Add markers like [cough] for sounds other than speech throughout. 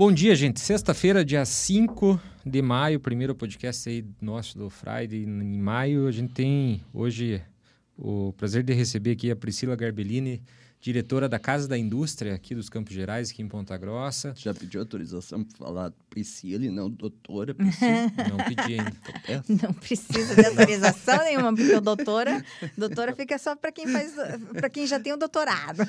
Bom dia, gente. Sexta-feira, dia 5 de maio, primeiro podcast aí nosso do Friday em maio. A gente tem hoje o prazer de receber aqui a Priscila Garbellini, diretora da Casa da Indústria aqui dos Campos Gerais, aqui em Ponta Grossa. Já pediu autorização para falar Priscila e não doutora Priscila? [laughs] não pedi ainda. Não precisa de autorização nenhuma, porque o doutora, doutora fica só para quem faz, para quem já tem o doutorado.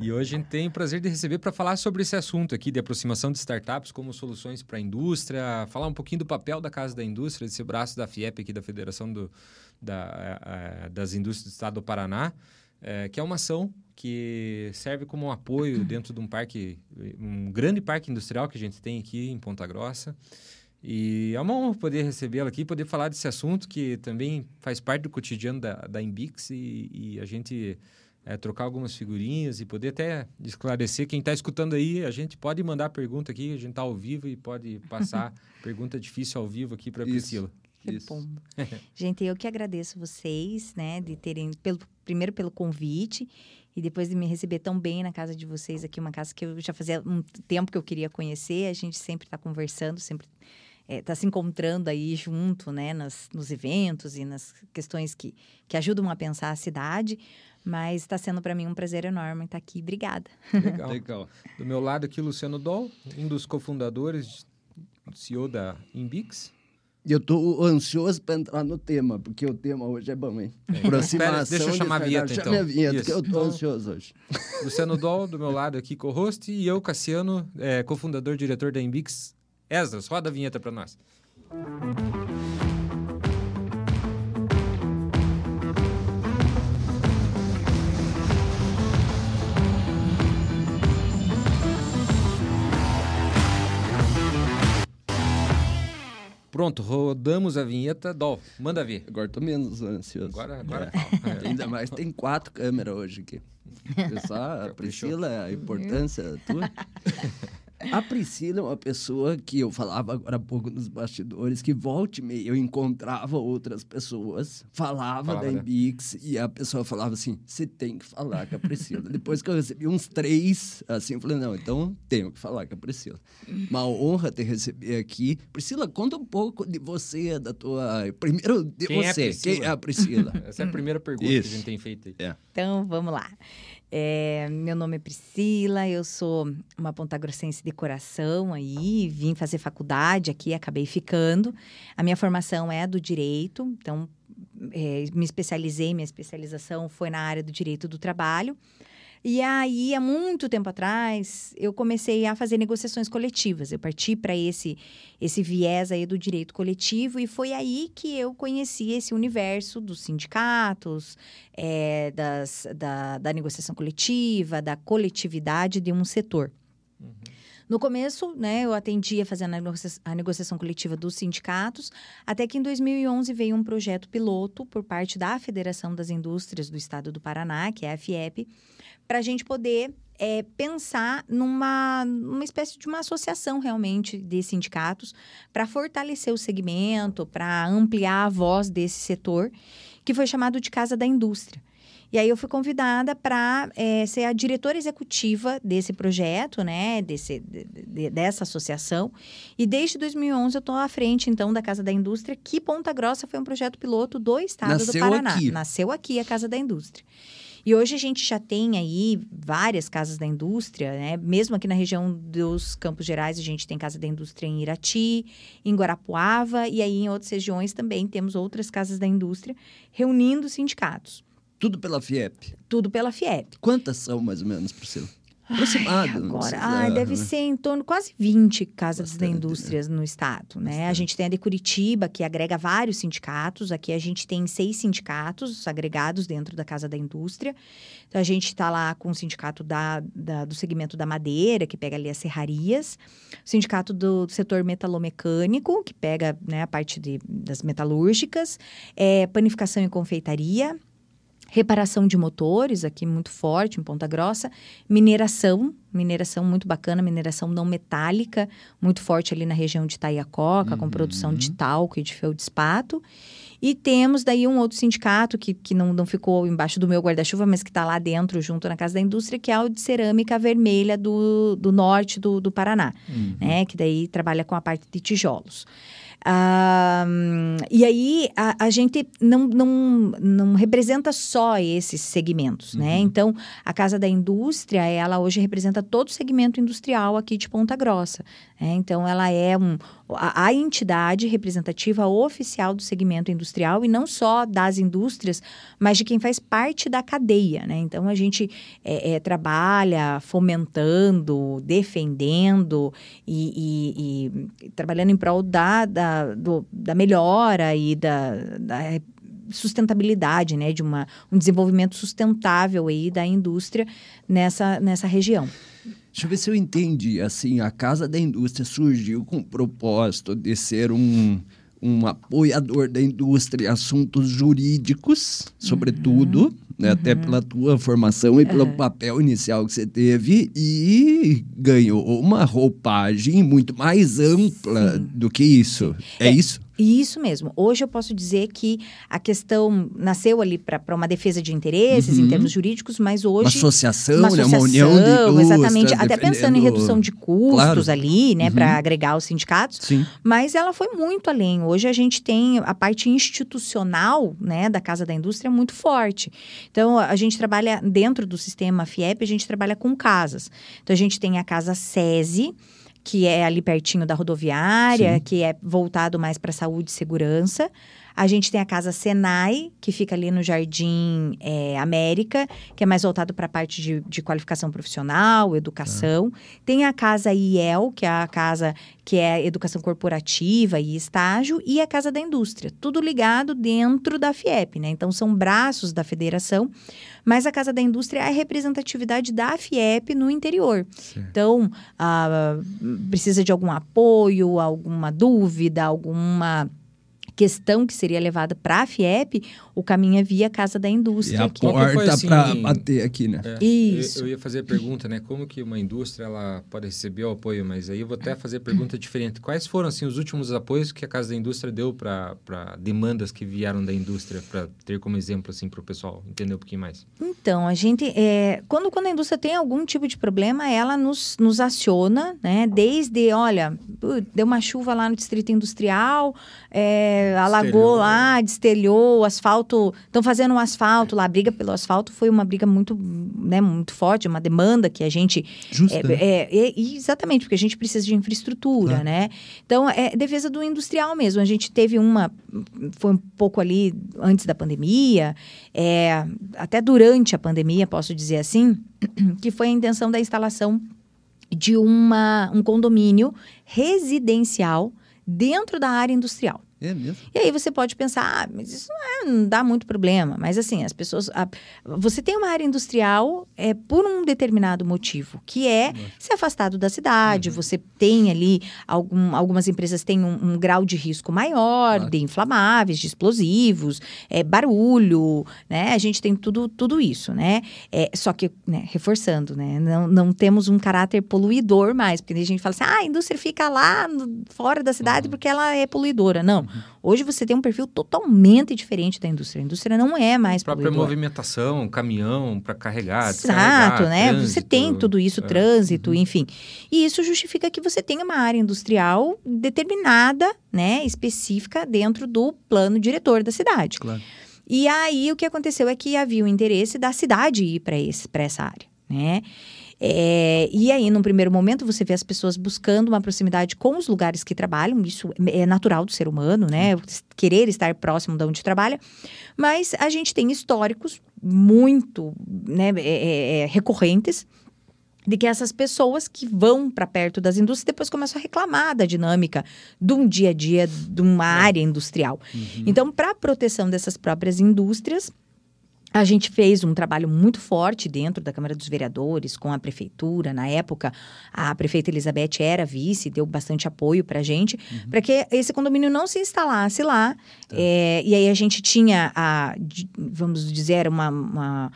E hoje a gente tem o prazer de receber para falar sobre esse assunto aqui de aproximação de startups como soluções para a indústria, falar um pouquinho do papel da Casa da Indústria, desse braço da FIEP aqui, da Federação do, da, a, das Indústrias do Estado do Paraná, é, que é uma ação que serve como um apoio [clears throat] dentro de um parque, um grande parque industrial que a gente tem aqui em Ponta Grossa. E é uma honra poder recebê-la aqui, poder falar desse assunto que também faz parte do cotidiano da, da Imbix e, e a gente é, trocar algumas figurinhas e poder até esclarecer. Quem está escutando aí, a gente pode mandar pergunta aqui, a gente está ao vivo e pode passar [laughs] pergunta difícil ao vivo aqui para a Priscila. Isso. Bom. [laughs] gente, eu que agradeço vocês, né, de terem, pelo, primeiro pelo convite e depois de me receber tão bem na casa de vocês aqui, uma casa que eu já fazia um tempo que eu queria conhecer. A gente sempre está conversando, sempre está é, tá se encontrando aí junto, né, nas, nos eventos e nas questões que, que ajudam a pensar a cidade. Mas está sendo para mim um prazer enorme estar aqui. Obrigada. Legal. Legal. Do meu lado aqui, Luciano Doll, um dos cofundadores, CEO da Imbix. Eu estou ansioso para entrar no tema, porque o tema hoje é bom, hein? É. Aproximação. Espera, deixa eu chamar a vinheta, então. Chama a vinheta, que eu estou ansioso hoje. [laughs] Luciano Doll, do meu lado aqui, co-host, e eu, Cassiano, é, cofundador, diretor da Imbix. Esdras, roda a vinheta para nós. Pronto, rodamos a vinheta. Dol, manda ver. Agora tô menos ansioso. Agora, agora é. é. Ainda mais tem quatro câmeras hoje aqui. [laughs] Pessoal, a Priscila, a importância tua. [laughs] A Priscila é uma pessoa que eu falava agora há pouco nos bastidores, que volte e meia eu encontrava outras pessoas, falava, falava da Embix, né? e a pessoa falava assim: você tem que falar com a Priscila. Depois que eu recebi uns três, assim, eu falei: não, então tenho que falar com a Priscila. Uma honra ter recebido aqui. Priscila, conta um pouco de você, da tua. Primeiro, de Quem é você. É Quem é a Priscila? [laughs] Essa é a primeira pergunta Isso. que a gente tem feito aí. É. Então, vamos lá. É, meu nome é Priscila, eu sou uma pontagrossense de coração aí, vim fazer faculdade aqui, acabei ficando. A minha formação é do direito, então é, me especializei, minha especialização foi na área do direito do trabalho. E aí, há muito tempo atrás, eu comecei a fazer negociações coletivas. Eu parti para esse esse viés aí do direito coletivo e foi aí que eu conheci esse universo dos sindicatos, é, das, da, da negociação coletiva, da coletividade de um setor. Uhum. No começo, né, eu atendia fazendo a, negocia a negociação coletiva dos sindicatos, até que em 2011 veio um projeto piloto por parte da Federação das Indústrias do Estado do Paraná, que é a FIEP, para a gente poder é, pensar numa, numa espécie de uma associação realmente de sindicatos para fortalecer o segmento, para ampliar a voz desse setor, que foi chamado de Casa da Indústria. E aí eu fui convidada para é, ser a diretora executiva desse projeto, né, desse, de, de, dessa associação. E desde 2011 eu estou à frente, então, da Casa da Indústria, que Ponta Grossa foi um projeto piloto do estado Nasceu do Paraná. Aqui. Nasceu aqui a Casa da Indústria. E hoje a gente já tem aí várias casas da indústria, né? Mesmo aqui na região dos Campos Gerais, a gente tem casa da indústria em Irati, em Guarapuava, e aí em outras regiões também temos outras casas da indústria reunindo sindicatos. Tudo pela FIEP? Tudo pela FIEP. Quantas são, mais ou menos, Priscila? Aproximado. Ai, agora, ai, deve né? ser em torno de quase 20 casas Bastante, da indústria né? no estado. Né? A gente tem a de Curitiba, que agrega vários sindicatos. Aqui a gente tem seis sindicatos agregados dentro da Casa da Indústria. Então, a gente está lá com o sindicato da, da, do segmento da madeira, que pega ali as serrarias. O sindicato do, do setor metalomecânico, que pega né, a parte de, das metalúrgicas. É, panificação e confeitaria reparação de motores, aqui muito forte, em Ponta Grossa, mineração, mineração muito bacana, mineração não metálica, muito forte ali na região de Taiacoca, uhum. com produção de talco e de feldspato, E temos daí um outro sindicato que, que não, não ficou embaixo do meu guarda-chuva, mas que está lá dentro, junto na Casa da Indústria, que é o de cerâmica vermelha do, do norte do, do Paraná, uhum. né? Que daí trabalha com a parte de tijolos. Ah, e aí a, a, gente não, não, não representa só esses segmentos, né? uhum. né? Então, a Casa da Indústria, ela hoje representa todo o segmento industrial aqui de Ponta Grossa. Né? Então, ela é um, a, a, entidade representativa oficial do segmento industrial e não só das indústrias, mas de quem faz parte da cadeia. Né? Então, a gente é, é, trabalha fomentando, defendendo e, e, e, trabalhando em prol da, da, do, da melhora e da, da sustentabilidade, né, de uma, um desenvolvimento sustentável aí da indústria nessa, nessa região. Deixa eu ver se eu entendi. Assim, a Casa da Indústria surgiu com o propósito de ser um, um apoiador da indústria assuntos jurídicos, sobretudo, uhum. né? uhum. até pela tua formação e pelo uhum. papel inicial que você teve, e ganhou uma roupagem muito mais ampla Sim. do que isso. É, é isso? Isso mesmo. Hoje eu posso dizer que a questão nasceu ali para uma defesa de interesses uhum. em termos jurídicos, mas hoje. Uma associação, uma, associação, né? uma união de Exatamente. Até pensando em redução de custos claro. ali, né, uhum. para agregar os sindicatos. Sim. Mas ela foi muito além. Hoje a gente tem a parte institucional né, da Casa da Indústria muito forte. Então, a gente trabalha dentro do sistema FIEP, a gente trabalha com casas. Então, a gente tem a Casa SESI que é ali pertinho da rodoviária, Sim. que é voltado mais para saúde e segurança. A gente tem a Casa Senai, que fica ali no Jardim é, América, que é mais voltado para a parte de, de, qualificação profissional, educação. Ah. Tem a Casa IEL, que é a casa que é educação corporativa e estágio, e a Casa da Indústria. Tudo ligado dentro da FIEP, né? Então, são braços da federação, mas a Casa da Indústria é a representatividade da FIEP no interior. Certo. Então, ah, precisa de algum apoio, alguma dúvida, alguma questão que seria levada para a FIEP, o caminho é via Casa da Indústria. E a aqui. porta assim, para bater aqui, né? É, Isso. Eu, eu, ia fazer a pergunta, né? Como que uma indústria ela pode receber o apoio? Mas aí eu vou até fazer a pergunta diferente. Quais foram assim os últimos apoios que a Casa da Indústria deu para demandas que vieram da indústria, para ter como exemplo assim para o pessoal entender um pouquinho mais? Então, a gente, é, quando, quando a indústria tem algum tipo de problema, ela nos, nos aciona, né? Desde, olha, deu uma chuva lá no Distrito Industrial, é, alagou lá, destelhou o asfalto estão fazendo um asfalto lá, a briga pelo asfalto foi uma briga muito, né, muito forte, uma demanda que a gente Justa. É, é, é, exatamente porque a gente precisa de infraestrutura, claro. né? Então é defesa do industrial mesmo. A gente teve uma, foi um pouco ali antes da pandemia, é, até durante a pandemia, posso dizer assim, [clears throat] que foi a intenção da instalação de uma, um condomínio residencial dentro da área industrial. É mesmo? E aí você pode pensar, ah, mas isso não, é, não dá muito problema. Mas assim, as pessoas. A, você tem uma área industrial é, por um determinado motivo, que é Nossa. ser afastado da cidade. Uhum. Você tem ali, algum, algumas empresas têm um, um grau de risco maior claro. de inflamáveis, de explosivos, é, barulho, né? A gente tem tudo, tudo isso, né? É, só que, né, reforçando, né? Não, não temos um caráter poluidor mais, porque a gente fala assim, ah, a indústria fica lá no, fora da cidade uhum. porque ela é poluidora. Não. Uhum. Hoje você tem um perfil totalmente diferente da indústria. A indústria não é mais a própria movimentação, caminhão para carregar, Exato, né? Trânsito, você tem tudo isso, é. trânsito, uhum. enfim. E isso justifica que você tenha uma área industrial determinada, né, específica dentro do plano diretor da cidade. Claro. E aí o que aconteceu é que havia o interesse da cidade ir para essa área, né? É, e aí, num primeiro momento, você vê as pessoas buscando uma proximidade com os lugares que trabalham, isso é natural do ser humano, né? Querer estar próximo de onde trabalha. Mas a gente tem históricos muito né, é, é, é recorrentes de que essas pessoas que vão para perto das indústrias depois começam a reclamar da dinâmica de um dia a dia de uma é. área industrial. Uhum. Então, para a proteção dessas próprias indústrias, a gente fez um trabalho muito forte dentro da Câmara dos Vereadores, com a prefeitura. Na época, a prefeita Elizabeth era vice, deu bastante apoio para a gente, uhum. para que esse condomínio não se instalasse lá. Tá. É, e aí a gente tinha, a, vamos dizer, uma, uma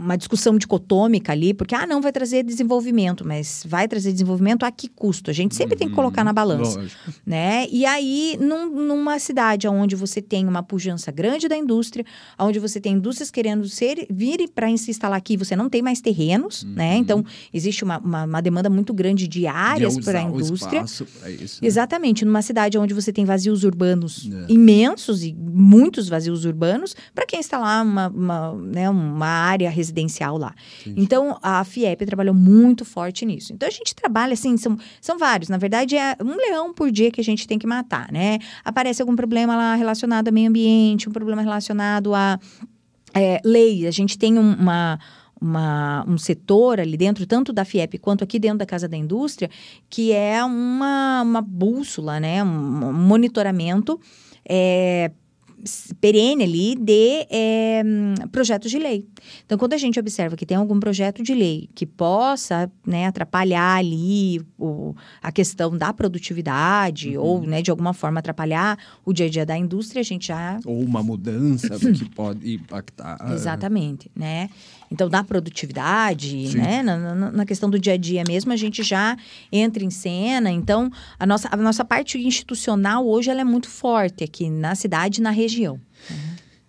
uma discussão dicotômica ali, porque, ah, não vai trazer desenvolvimento, mas vai trazer desenvolvimento a que custo? A gente sempre tem que colocar na balança, Uhum. Lógico. né? E aí, num- numa cidade onde você tem uma pujança grande da indústria, onde você tem indústrias querendo ser, vir para se instalar aqui, você não tem mais terrenos, né? Então, existe uma, uma, uma demanda muito grande de áreas para a indústria. isso, né? Exatamente, numa cidade onde você tem vazios urbanos É. imensos e muitos vazios urbanos, para quem instalar uma, uma, né, uma área residencial lá. Entendi. Então, a FIEP trabalhou muito forte nisso. Então, a gente trabalha, assim, são, são vários. Na verdade, é um leão por dia que a gente tem que matar, né? Aparece algum problema lá relacionado ao meio ambiente, um problema relacionado a é, lei. A gente tem um- uma, uma- um setor ali dentro, tanto da FIEP quanto aqui dentro da Casa da Indústria, que é uma, uma bússola, né? Um, um monitoramento é, perene ali de é, projetos de lei. Então, quando a gente observa que tem algum projeto de lei que possa né, atrapalhar ali o, a questão da produtividade ou, né, de alguma forma, atrapalhar o dia a dia da indústria, a gente já Ou uma mudança que pode impactar. Exatamente, né? Então, da produtividade, Sim. né? Na, na- na questão do dia a dia mesmo, a gente já entra em cena. Então, a nossa, a nossa parte institucional hoje ela é muito forte aqui na cidade e na região.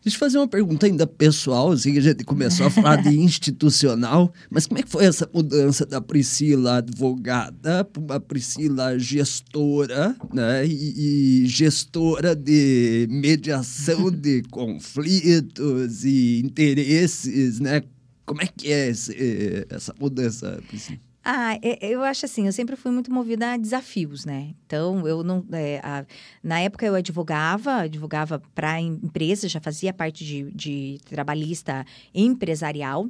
Deixa eu fazer uma pergunta ainda pessoal, assim, que a gente começou a falar de [laughs] institucional, mas como é que foi essa mudança da Priscila advogada para uma Priscila gestora, né? E, e gestora de mediação de [laughs] conflitos e interesses, né? Como é que é esse- essa mudança, Priscila? Ah, é- eu acho assim, eu sempre fui muito movida a desafios, né? Então, eu não. é, a- na época eu advogava, advogava para empresas, já fazia parte de, de trabalhista empresarial,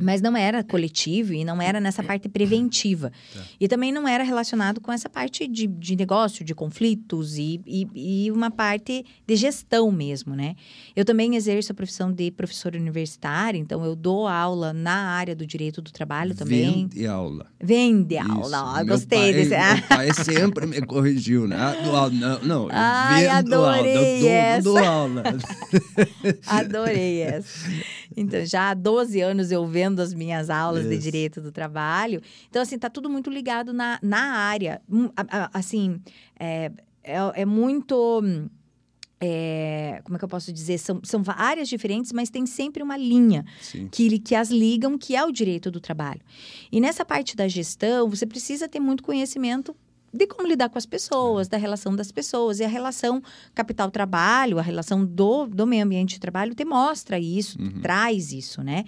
mas não era coletivo e não era nessa parte preventiva. [coughs] E também não era relacionado com essa parte de, de negócio, de conflitos e, e, e uma parte de gestão mesmo, né? Eu também exerço a profissão de professora universitária, então eu dou aula na área do direito do trabalho também. Vende aula. Vende Isso. aula, ó, Meu gostei pai, desse. Meu pai sempre me corrigiu, né? Ah, dou aula. Não, não. eu Ai, vendo aula, adorei eu dou, essa. dou aula. [laughs] Adorei essa. Então, já há 12 anos eu vendo as minhas aulas de Isso. direito do trabalho. Então, assim, tá tudo muito ligado na, na área. Hum, Assim, é, é, é muito. É, como é que eu posso dizer? São, são áreas diferentes, mas tem sempre uma linha Sim. que, que as ligam, que é o direito do trabalho. E nessa parte da gestão, você precisa ter muito conhecimento de como lidar com as pessoas, da relação das pessoas. E a relação capital-trabalho, a relação do, do meio ambiente de trabalho, te mostra isso, Uhum. traz isso, né?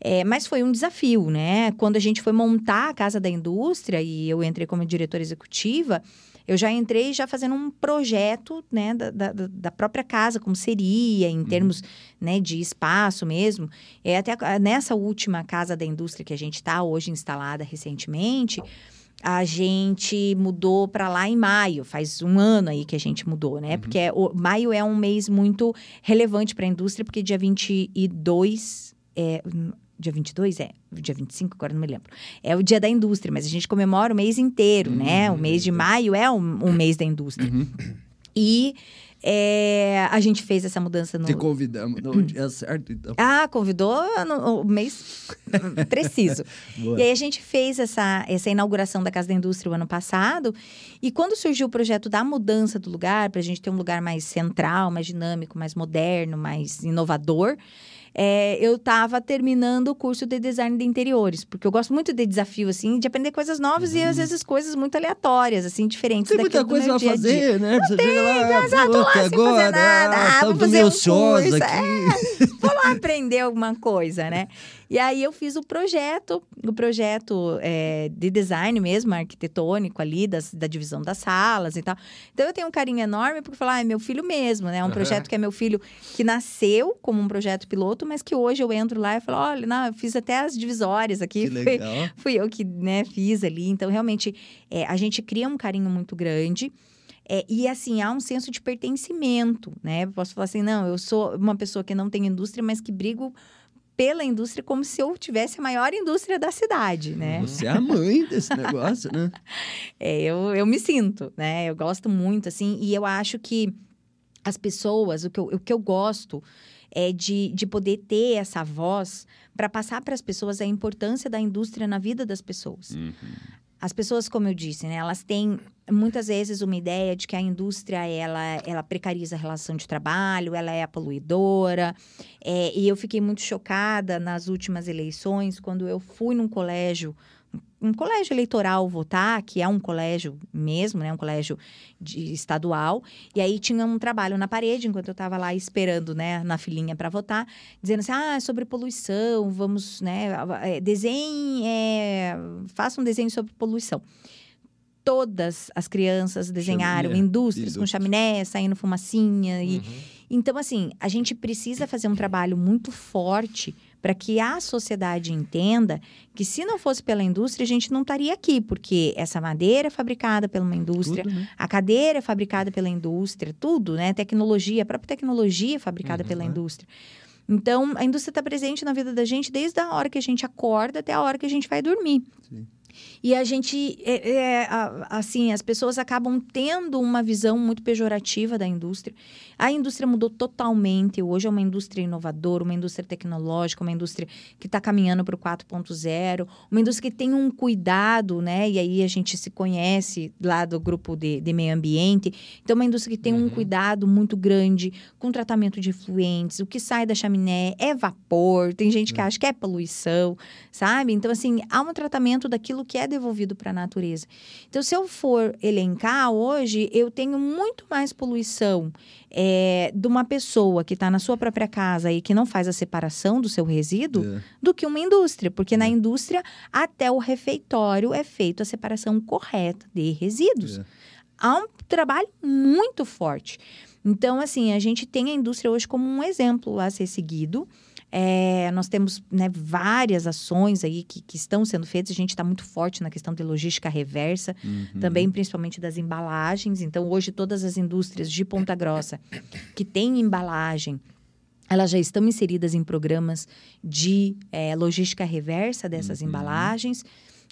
É, mas foi um desafio, né? Quando a gente foi montar a Casa da Indústria e eu entrei como diretora executiva, eu já entrei já fazendo um projeto, né, da, da, da própria casa, como seria, em termos, né, de espaço mesmo. É até nessa última Casa da Indústria que a gente está hoje instalada recentemente, a gente mudou para lá em maio, faz um ano aí que a gente mudou, né? Porque é, o, maio é um mês muito relevante para a indústria, porque dia 22 é. Dia 22 é? Dia 25, agora não me lembro. É o dia da indústria, mas a gente comemora o mês inteiro, né? O mês de maio é um, um mês da indústria. Uhum. E é, a gente fez essa mudança no. Te convidamos no dia certo, então. Ah, convidou no, o mês [laughs] preciso. E aí a gente fez essa, essa inauguração da Casa da Indústria o ano passado. E quando surgiu o projeto da mudança do lugar, para a gente ter um lugar mais central, mais dinâmico, mais moderno, mais inovador, é, eu estava terminando o curso de design de interiores, porque eu gosto muito de desafio, assim, de aprender coisas novas e às vezes coisas muito aleatórias, assim, diferentes Uhum. Tem muita coisa a fazer, né? Você chega lá, exato, puta, lá sem fazer agora, nada. Ah, ah, vou tô fazer um curso, aqui. Vou lá aprender alguma coisa, né? E aí eu fiz o projeto, o projeto é, de design mesmo, arquitetônico ali, das, da divisão das salas e tal. Então eu tenho um carinho enorme porque falar, ah, é meu filho mesmo, né? É um Aham. projeto que é meu filho que nasceu como um projeto piloto, mas que hoje eu entro lá e falo, olha, não, eu fiz até as divisórias aqui. Que Foi- fui eu que né, fiz ali. Então, realmente, é, a gente cria um carinho muito grande. É, e assim, há um senso de pertencimento, né? Posso falar assim, não, eu sou uma pessoa que não tem indústria, mas que brigo pela indústria como se eu tivesse a maior indústria da cidade, né? Você é a mãe desse [laughs] negócio, né? É, eu, eu me sinto, né? Eu gosto muito, assim, e eu acho que as pessoas, o que eu, o que eu gosto é de, de poder ter essa voz para passar para as pessoas a importância da indústria na vida das pessoas. Uhum. As pessoas, como eu disse, né, elas têm muitas vezes uma ideia de que a indústria ela, ela precariza a relação de trabalho, ela é a poluidora. É, e eu fiquei muito chocada nas últimas eleições, quando eu fui num colégio um colégio eleitoral votar, que é um colégio mesmo, né, um colégio de, estadual, e aí tinha um trabalho na parede enquanto eu estava lá esperando, né, na filinha para votar, dizendo assim, ah, sobre poluição, vamos, né, é, desenhe, é, faça um desenho sobre poluição. Todas as crianças desenharam Chaminé, indústrias com chaminé, saindo fumacinha e Uhum. então, assim, a gente precisa fazer um trabalho muito forte para que a sociedade entenda que se não fosse pela indústria, a gente não estaria aqui, porque essa madeira é fabricada por uma indústria, Tudo, né? a cadeira é fabricada pela indústria, tudo, né? Tecnologia, a própria tecnologia é fabricada Uhum, pela indústria. Então, a indústria está presente na vida da gente desde a hora que a gente acorda até a hora que a gente vai dormir. Sim. E a gente, é, é, assim, as pessoas acabam tendo uma visão muito pejorativa da indústria. A indústria mudou totalmente. Hoje é uma indústria inovadora, uma indústria tecnológica, uma indústria que está caminhando para o 4.0, uma indústria que tem um cuidado, né? E aí a gente se conhece lá do grupo de, de meio ambiente. Então, uma indústria que tem um Uhum. cuidado muito grande com tratamento de efluentes. O que sai da chaminé é vapor. Tem gente que acha que é poluição, sabe? Então, assim, há um tratamento daquilo que é devolvido para a natureza. Então, se eu for elencar hoje, eu tenho muito mais poluição é, de uma pessoa que está na sua própria casa e que não faz a separação do seu resíduo É. do que uma indústria, porque na indústria até o refeitório é feito a separação correta de resíduos. É. Há um trabalho muito forte. Então, assim, a gente tem a indústria hoje como um exemplo a ser seguido. É, nós temos né, várias ações aí que, que estão sendo feitas. A gente está muito forte na questão de logística reversa, Uhum. também principalmente das embalagens. Então, hoje, todas as indústrias de Ponta Grossa que têm embalagem, elas já estão inseridas em programas de eh, logística reversa dessas Uhum. embalagens.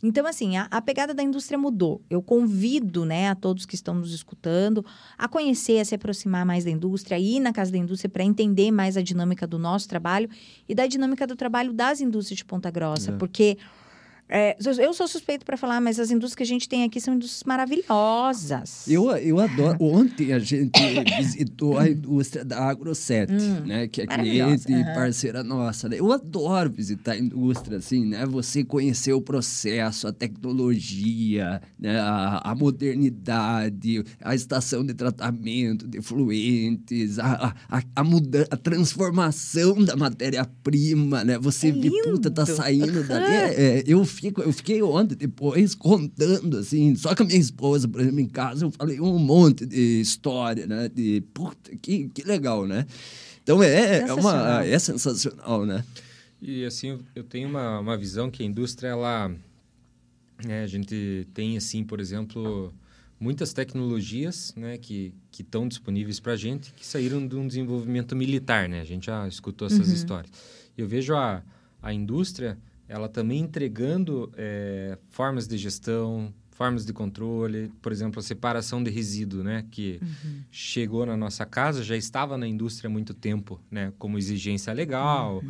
Então, assim, a, a pegada da indústria mudou. Eu convido, né, a todos que estão nos escutando a conhecer, a se aproximar mais da indústria, a ir na casa da indústria para entender mais a dinâmica do nosso trabalho e da dinâmica do trabalho das indústrias de Ponta Grossa. É. Porque é, eu sou suspeito para falar, mas as indústrias que a gente tem aqui são indústrias maravilhosas. Eu, eu adoro. Ontem a gente [coughs] visitou a indústria da AgroSet, né? Que é Hum, cliente e parceira nossa. né? Eu adoro visitar a indústria, assim, né? Você conhecer o processo, a tecnologia, né? a, a modernidade, a estação de tratamento de fluentes, a, a, a, a, muda, a transformação da matéria-prima, né? Você É vê, puta, tá saindo dali. É, é, eu, fico, eu fiquei ontem depois contando, assim, só com a minha esposa, por exemplo, em casa, eu falei um monte de história, né? De, puta, que, que legal, né? Então é, é, uma, Sensacional. é sensacional, né? E assim, eu- eu tenho uma, uma visão que a indústria, ela... né, a gente tem, assim, por exemplo, muitas tecnologias né, que que estão disponíveis para a gente que saíram de um desenvolvimento militar, né? A gente já escutou essas Uhum. histórias. Eu vejo a, a indústria, ela também entregando eh, formas de gestão, formas de controle, por exemplo, a separação de resíduo, né? Que Uhum. chegou na nossa casa, já estava na indústria há muito tempo, né? Como exigência legal.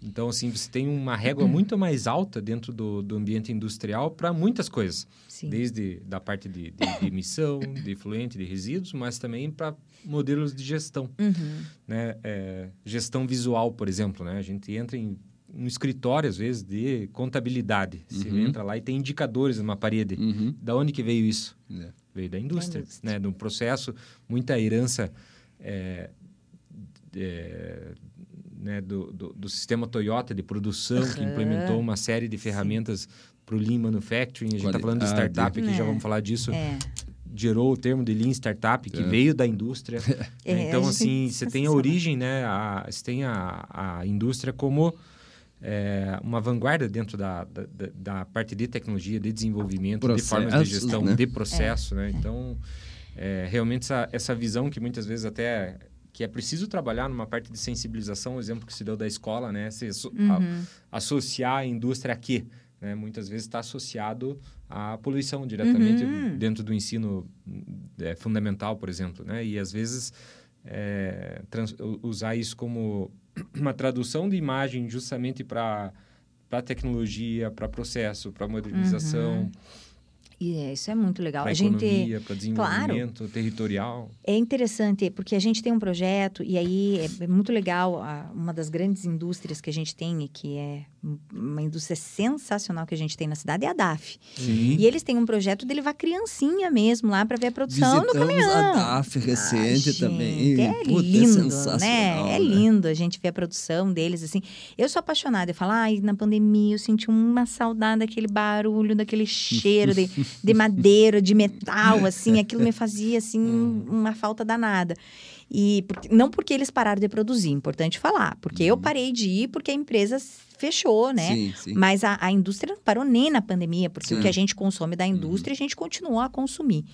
Então, assim, você tem uma régua muito mais alta dentro do, do ambiente industrial para muitas coisas. Sim. Desde da parte de, de- de emissão, de efluente, de resíduos, mas também para modelos de gestão, Uhum. né? É, gestão visual, por exemplo, né? A gente entra em um escritório, às vezes, de contabilidade. Você Uhum. entra lá e tem indicadores numa parede. Uhum. Da onde que veio isso? É. Veio da indústria, indústria. né? De um processo, muita herança é, é, né? do, do, do sistema Toyota de produção, que Aham. implementou uma série de ferramentas para o Lean Manufacturing. A gente está falando de Qualidade. startup aqui, já É. vamos falar disso. É. Gerou o termo de Lean Startup, que É. veio da indústria. [laughs] É, então, assim, [laughs] você tem a origem, né? A, você tem a, a indústria como é, uma vanguarda dentro da, da, da- parte de tecnologia, de desenvolvimento, de formas de Processos, gestão, né? de processo, né? Então, é, realmente essa, essa visão que muitas vezes até que é preciso trabalhar numa parte de sensibilização, o exemplo que se deu da escola, né? Se, asso- a- Uhum. associar a indústria a quê? Né? Muitas vezes está associado à poluição diretamente Uhum. dentro do ensino é, fundamental, por exemplo, né? E às vezes é, trans- usar isso como [clears throat] uma tradução de imagem justamente para para tecnologia, para processo, para modernização. Uhum. E é, isso é muito legal. Para a gente economia, para desenvolvimento claro, territorial. É interessante, porque a gente tem um projeto, e aí é, é muito legal, a, uma das grandes indústrias que a gente tem, que é uma indústria sensacional que a gente tem na cidade, é a DAF. Sim. E eles têm um projeto de levar criancinha mesmo lá para ver a produção Visitamos no caminhão. a DAF recente Ah, também. gente, É Puta, lindo, sensacional, né? É lindo a gente ver a produção deles, assim. Eu sou apaixonada. Eu falo, ai, na pandemia eu senti uma saudade daquele barulho, daquele [laughs] cheiro de, de madeira, de metal, assim. Aquilo me fazia, assim, [laughs] uma falta danada. E não porque eles pararam de produzir, importante falar. Porque eu parei de ir porque a empresa fechou, né? Sim, sim. Mas a, a indústria não parou nem na pandemia, porque o Sim. que a gente consome da indústria, a gente continuou a consumir.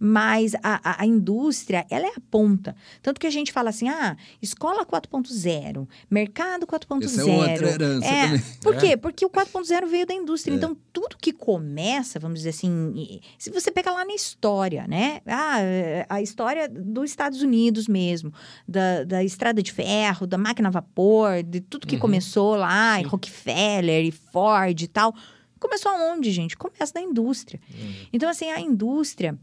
Mas a, a, a indústria, ela é a ponta. Tanto que a gente fala assim, ah, escola 4.0, mercado 4.0. Essa é outra herança É, também. Por quê? Porque o 4.0 veio da indústria. É. Então, tudo que começa, vamos dizer assim, e- se você pega lá na história, né? Ah, é, a história dos Estados Unidos mesmo, da, da estrada de ferro, da máquina a vapor, de tudo que Uhum. começou lá, e Sim. Rockefeller e Ford e tal. Começou aonde, gente? Começa da indústria. Uhum. Então, assim, a indústria.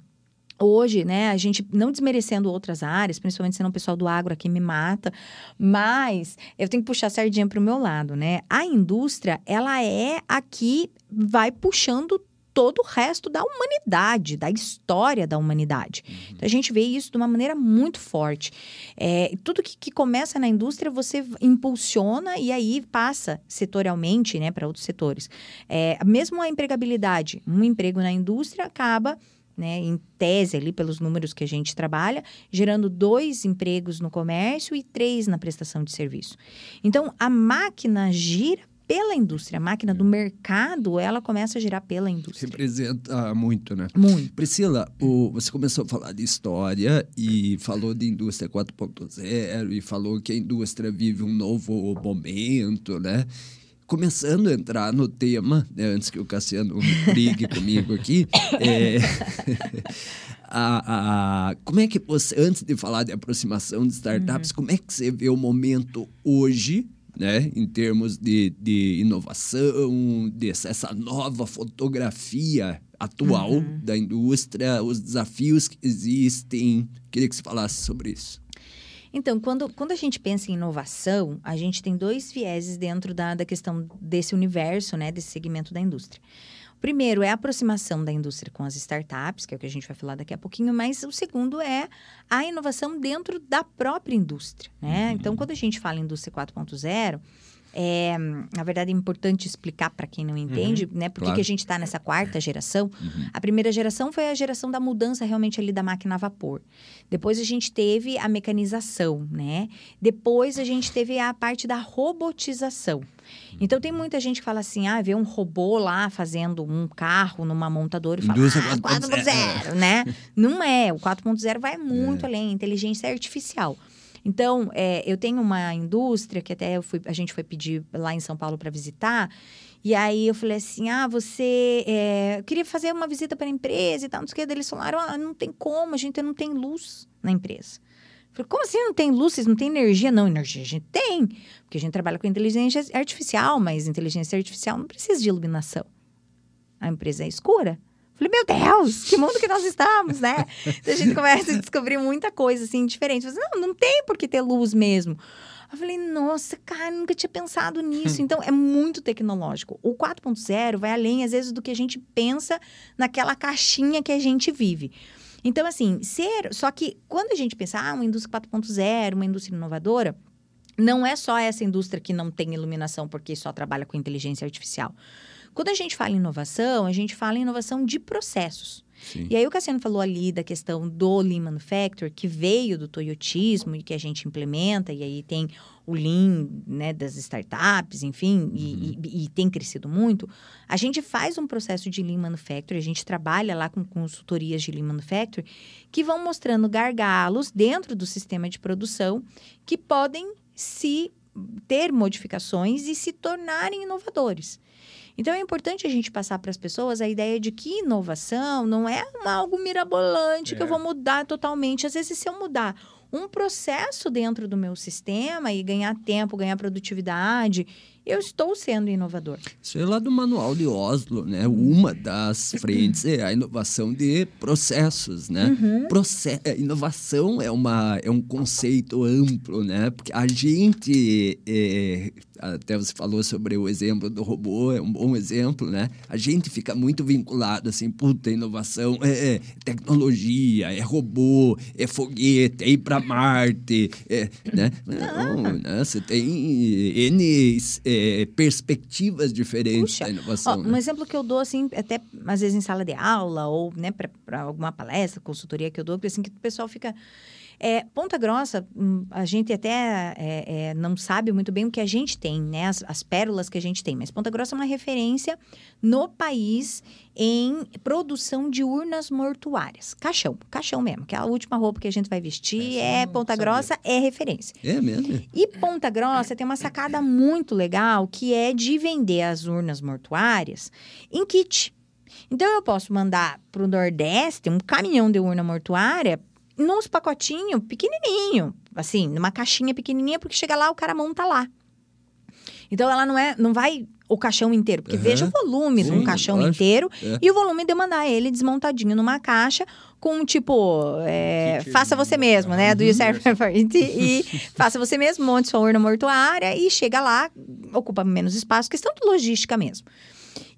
Hoje, né, a gente não desmerecendo outras áreas, principalmente senão o pessoal do agro aqui me mata, mas eu tenho que puxar a sardinha para o meu lado, né? A indústria, ela é a que vai puxando todo o resto da humanidade, da história da humanidade. Então, a gente vê isso de uma maneira muito forte. É, tudo que, que começa na indústria, você impulsiona e aí passa setorialmente né, para outros setores. É, mesmo a empregabilidade, um emprego na indústria acaba né, em tese ali pelos números que a gente trabalha, gerando dois empregos no comércio e três na prestação de serviço. Então, a máquina gira pela indústria, a máquina do mercado, ela começa a girar pela indústria. Representa muito, né? Muito. Priscila, o- você começou a falar de história e falou de indústria 4.0 e falou que a indústria vive um novo momento, né? Começando a entrar no tema, né, antes que o Cassiano brigue comigo aqui, é, [laughs] a- a- como é que você, antes de falar de aproximação de startups, como é que você vê o momento hoje, né, em termos de, de inovação, dessa nova fotografia atual da indústria, os desafios que existem? Queria que você falasse sobre isso. Então, quando, quando a gente pensa em inovação, a gente tem dois vieses dentro da, da questão desse universo, né, desse segmento da indústria. O primeiro é a aproximação da indústria com as startups, que é o que a gente vai falar daqui a pouquinho, mas o segundo é a inovação dentro da própria indústria, né? Então, quando a gente fala em indústria 4.0, é, na verdade, é importante explicar para quem não entende, né? Por que claro. que a gente está nessa quarta geração. A primeira geração foi a geração da mudança realmente ali da máquina a vapor. Depois a gente teve a mecanização, né? Depois a gente teve a parte da robotização. Então tem muita gente que fala assim: ah, vê um robô lá fazendo um carro numa montadora e fala, Indústria ah, 4.0, né? Não é. O 4.0 vai muito além, inteligência artificial. Então, é, eu tenho uma indústria que até fui, a gente foi pedir lá em São Paulo para visitar. E aí eu falei assim: ah, você é, eu queria fazer uma visita para a empresa e tal, não sei o que. Eles falaram: ah, não tem como, a gente não tem luz na empresa. Falei, como assim não tem luz? Vocês não têm energia? Não, energia a gente tem, porque a gente trabalha com inteligência artificial, mas inteligência artificial não precisa de iluminação. A empresa é escura. Eu Falei, meu Deus, que mundo que nós estamos, né? A gente [laughs] começa a descobrir muita coisa assim diferente. Falei, não, não tem por que ter luz mesmo. Eu falei, nossa, cara, nunca tinha pensado nisso. Então, é muito tecnológico. O 4.0 vai além, às vezes, do que a gente pensa naquela caixinha que a gente vive. Então, assim, ser. Só que quando a gente pensa, ah, uma indústria 4.0, uma indústria inovadora, não é só essa indústria que não tem iluminação porque só trabalha com inteligência artificial. Quando a gente fala em inovação, a gente fala em inovação de processos. Sim. E aí o Cassiano falou ali da questão do Lean Manufacture, que veio do toyotismo e que a gente implementa, e aí tem o Lean né, das startups, enfim, e, e- e tem crescido muito. A gente faz um processo de Lean Manufacture, a gente trabalha lá com consultorias de Lean Manufacture, que vão mostrando gargalos dentro do sistema de produção que podem se ter modificações e se tornarem inovadores. Então é importante a gente passar para as pessoas a ideia de que inovação não é algo mirabolante que eu É. vou mudar totalmente. Às vezes, se eu mudar um processo dentro do meu sistema e ganhar tempo, ganhar produtividade eu estou sendo inovador. Isso é lá do Manual de Oslo, né? Uma das frentes é a inovação de processos, né? Uhum. Proce é, inovação é, uma, é um conceito amplo, né? Porque a gente, é, até você falou sobre o exemplo do robô, é um bom exemplo, né? A gente fica muito vinculado, assim, puta, inovação é, é tecnologia, é robô, é foguete, é ir para Marte, é, né? Não, né? Você tem N... É, é, perspectivas diferentes Puxa, da inovação. Ó, né? Um exemplo que eu dou, assim, até às vezes em sala de aula ou né, para alguma palestra, consultoria que eu dou, porque assim, que o pessoal fica é, Ponta Grossa, hum, a gente até é, é, não sabe muito bem o que a gente tem, né? As, as, pérolas que a gente tem. Mas Ponta Grossa é uma referência no país em produção de urnas mortuárias. Caixão, caixão mesmo, que é a última roupa que a gente vai vestir. é Ponta Grossa, é referência. É mesmo? E Ponta Grossa tem uma sacada muito legal, que é de vender as urnas mortuárias em kit. Então, eu posso mandar para o Nordeste um caminhão de urna mortuária nos pacotinhos pequenininho, assim, numa caixinha pequenininha, porque chega lá, o cara monta lá. Então, ela não é, não vai o caixão inteiro, porque uhum. veja o volume Sim, de um caixão inteiro é. e o volume de mandar ele desmontadinho numa caixa com tipo, é, faça você mesmo, né? Do you serve it, e faça você mesmo, monte sua urna mortuária e chega lá, ocupa menos espaço, questão de logística mesmo.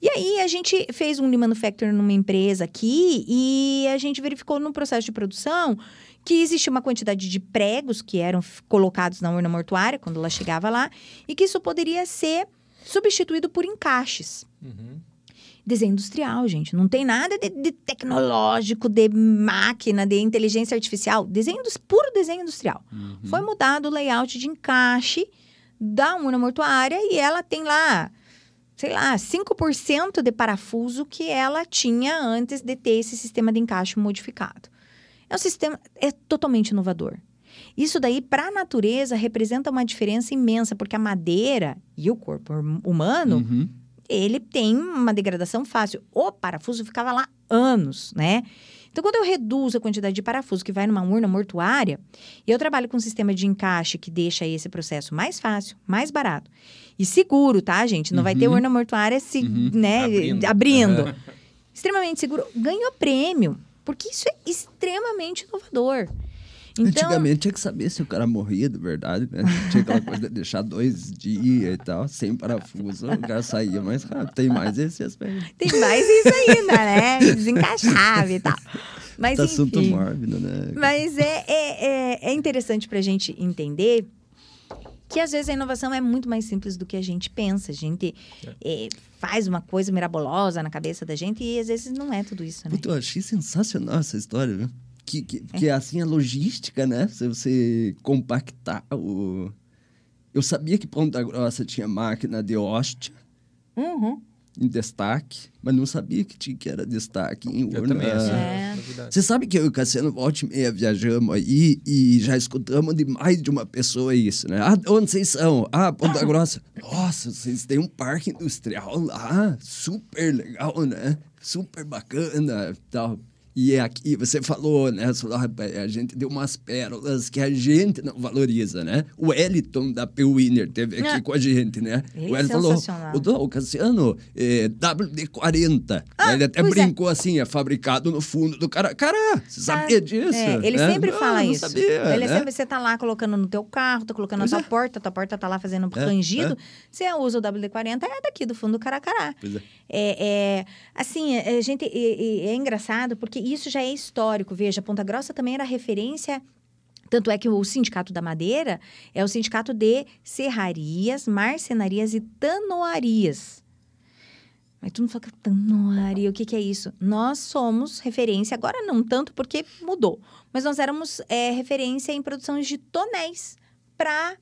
E aí a gente fez um Lean Manufacturing numa empresa aqui e a gente verificou no processo de produção que existia uma quantidade de pregos que eram colocados na urna mortuária quando ela chegava lá e que isso poderia ser substituído por encaixes. Uhum. Desenho industrial, gente. Não tem nada de, de, tecnológico, de máquina, de inteligência artificial. Desenho, puro desenho industrial. Uhum. Foi mudado o layout de encaixe da urna mortuária e ela tem lá sei lá, 5% de parafuso que ela tinha antes de ter esse sistema de encaixe modificado. É um sistema é totalmente inovador. Isso daí, para a natureza, representa uma diferença imensa, porque a madeira e o corpo humano, uhum. Ele tem uma degradação fácil. O parafuso ficava lá anos, né? Então, quando eu reduzo a quantidade de parafuso que vai numa urna mortuária, e eu trabalho com um sistema de encaixe que deixa esse processo mais fácil, mais barato e seguro, tá, gente? Não uhum. vai ter uhum. urna mortuária se, uhum. né, abrindo. abrindo. Extremamente seguro. Ganhou prêmio, porque isso é extremamente inovador. Então... Antigamente tinha que saber se o cara morria de verdade, né? [laughs] Tinha aquela coisa de deixar dois dias e tal, sem parafuso, o cara saía mais rápido. Tem mais esse aspecto. Tem mais isso ainda, né? Desencaixava e tal. Mas, tá enfim, assunto mórbido, né? Mas é, é, é, é interessante pra gente entender que às vezes a inovação é muito mais simples do que a gente pensa. A gente é. É, faz uma coisa mirabolosa na cabeça da gente e às vezes não é tudo isso, né? eu achei sensacional essa história, viu? Que, que, é. que é assim a logística, né? Se você compactar o. Eu sabia que Ponta Grossa tinha máquina de hóstia uhum. em destaque, mas não sabia que, tinha, que era destaque em urna. Eu também, assim, é. Você sabe que eu e o Cassiano volta e meia viajamos aí e já escutamos de mais de uma pessoa isso, né? Ah, onde vocês são? Ah, Ponta [laughs] Grossa. Nossa, vocês têm um parque industrial lá, super legal, né? Super bacana tal. E é aqui você falou, né? A gente deu umas pérolas que a gente não valoriza, né? O Eliton da P-Winner teve aqui é. com a gente, né? Ele o Eli falou, o, o Cassiano, é, WD-40. Ah, ele até é. brincou é. assim, é fabricado no fundo do cara. Cara, você sabia ah, disso? É, ele né? sempre fala isso. Sabia, ele né? sempre, você tá lá colocando no teu carro, tá colocando pois na tua é. porta, tua porta tá lá fazendo é, rangido. Você usa o WD-40, é daqui do fundo do Caracará. Pois é. É, assim, a gente, é engraçado porque isso já é histórico. Veja, Ponta Grossa também era referência tanto é que o Sindicato da Madeira é o sindicato de serrarias, marcenarias e tanoarias. Mas tu não fala tanoaria, o que, que é isso? Nós somos referência, agora não tanto porque mudou, mas nós éramos é, referência em produções de tonéis para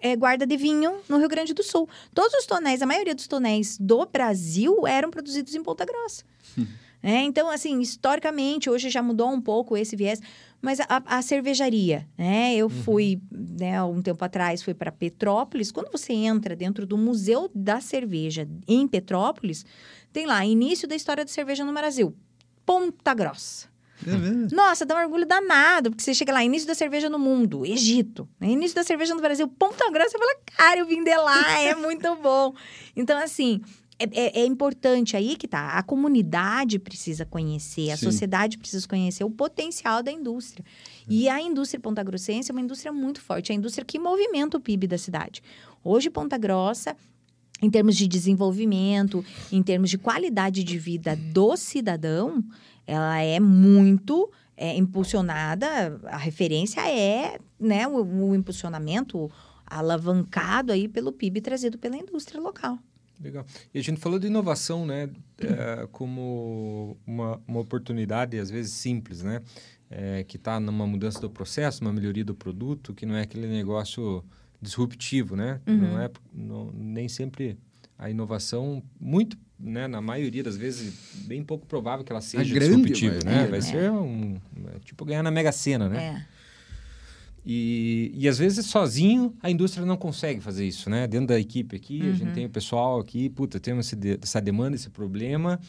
é, guarda de vinho no Rio Grande do Sul. Todos os tonéis, a maioria dos tonéis do Brasil eram produzidos em Ponta Grossa. [laughs] É, então, assim, historicamente, hoje já mudou um pouco esse viés, mas a, a cervejaria, né? Eu uhum. fui, né, um tempo atrás, fui para Petrópolis. Quando você entra dentro do Museu da Cerveja em Petrópolis, tem lá, início da história da cerveja no Brasil, Ponta Grossa. É Nossa, dá um orgulho danado, porque você chega lá, início da cerveja no mundo, Egito, né? início da cerveja no Brasil, Ponta Grossa, você fala, cara, eu vim de lá, é muito bom. Então, assim, é, é, é, importante aí que tá. A comunidade precisa conhecer, a Sim. sociedade precisa conhecer o potencial da indústria. E a indústria Ponta Grossense é uma indústria muito forte, é a indústria que movimenta o PIB da cidade. Hoje, Ponta Grossa, em termos de desenvolvimento, em termos de qualidade de vida do cidadão, ela é muito é, impulsionada. A referência é né, o, o impulsionamento alavancado aí pelo PIB trazido pela indústria local. Legal. E a gente falou de inovação, né, é, como uma, uma oportunidade, às vezes simples, né, é, que está numa mudança do processo, uma melhoria do produto, que não é aquele negócio disruptivo, né? Uhum. Não é, não, nem sempre a inovação, muito, né, na maioria das vezes, bem pouco provável que ela seja disruptiva, né? Vai né? ser um, é tipo ganhar na Mega Sena, né? É. E, e às vezes sozinho a indústria não consegue fazer isso, né? Dentro da equipe aqui, a gente tem o pessoal aqui, puta, temos de- essa demanda, esse problema.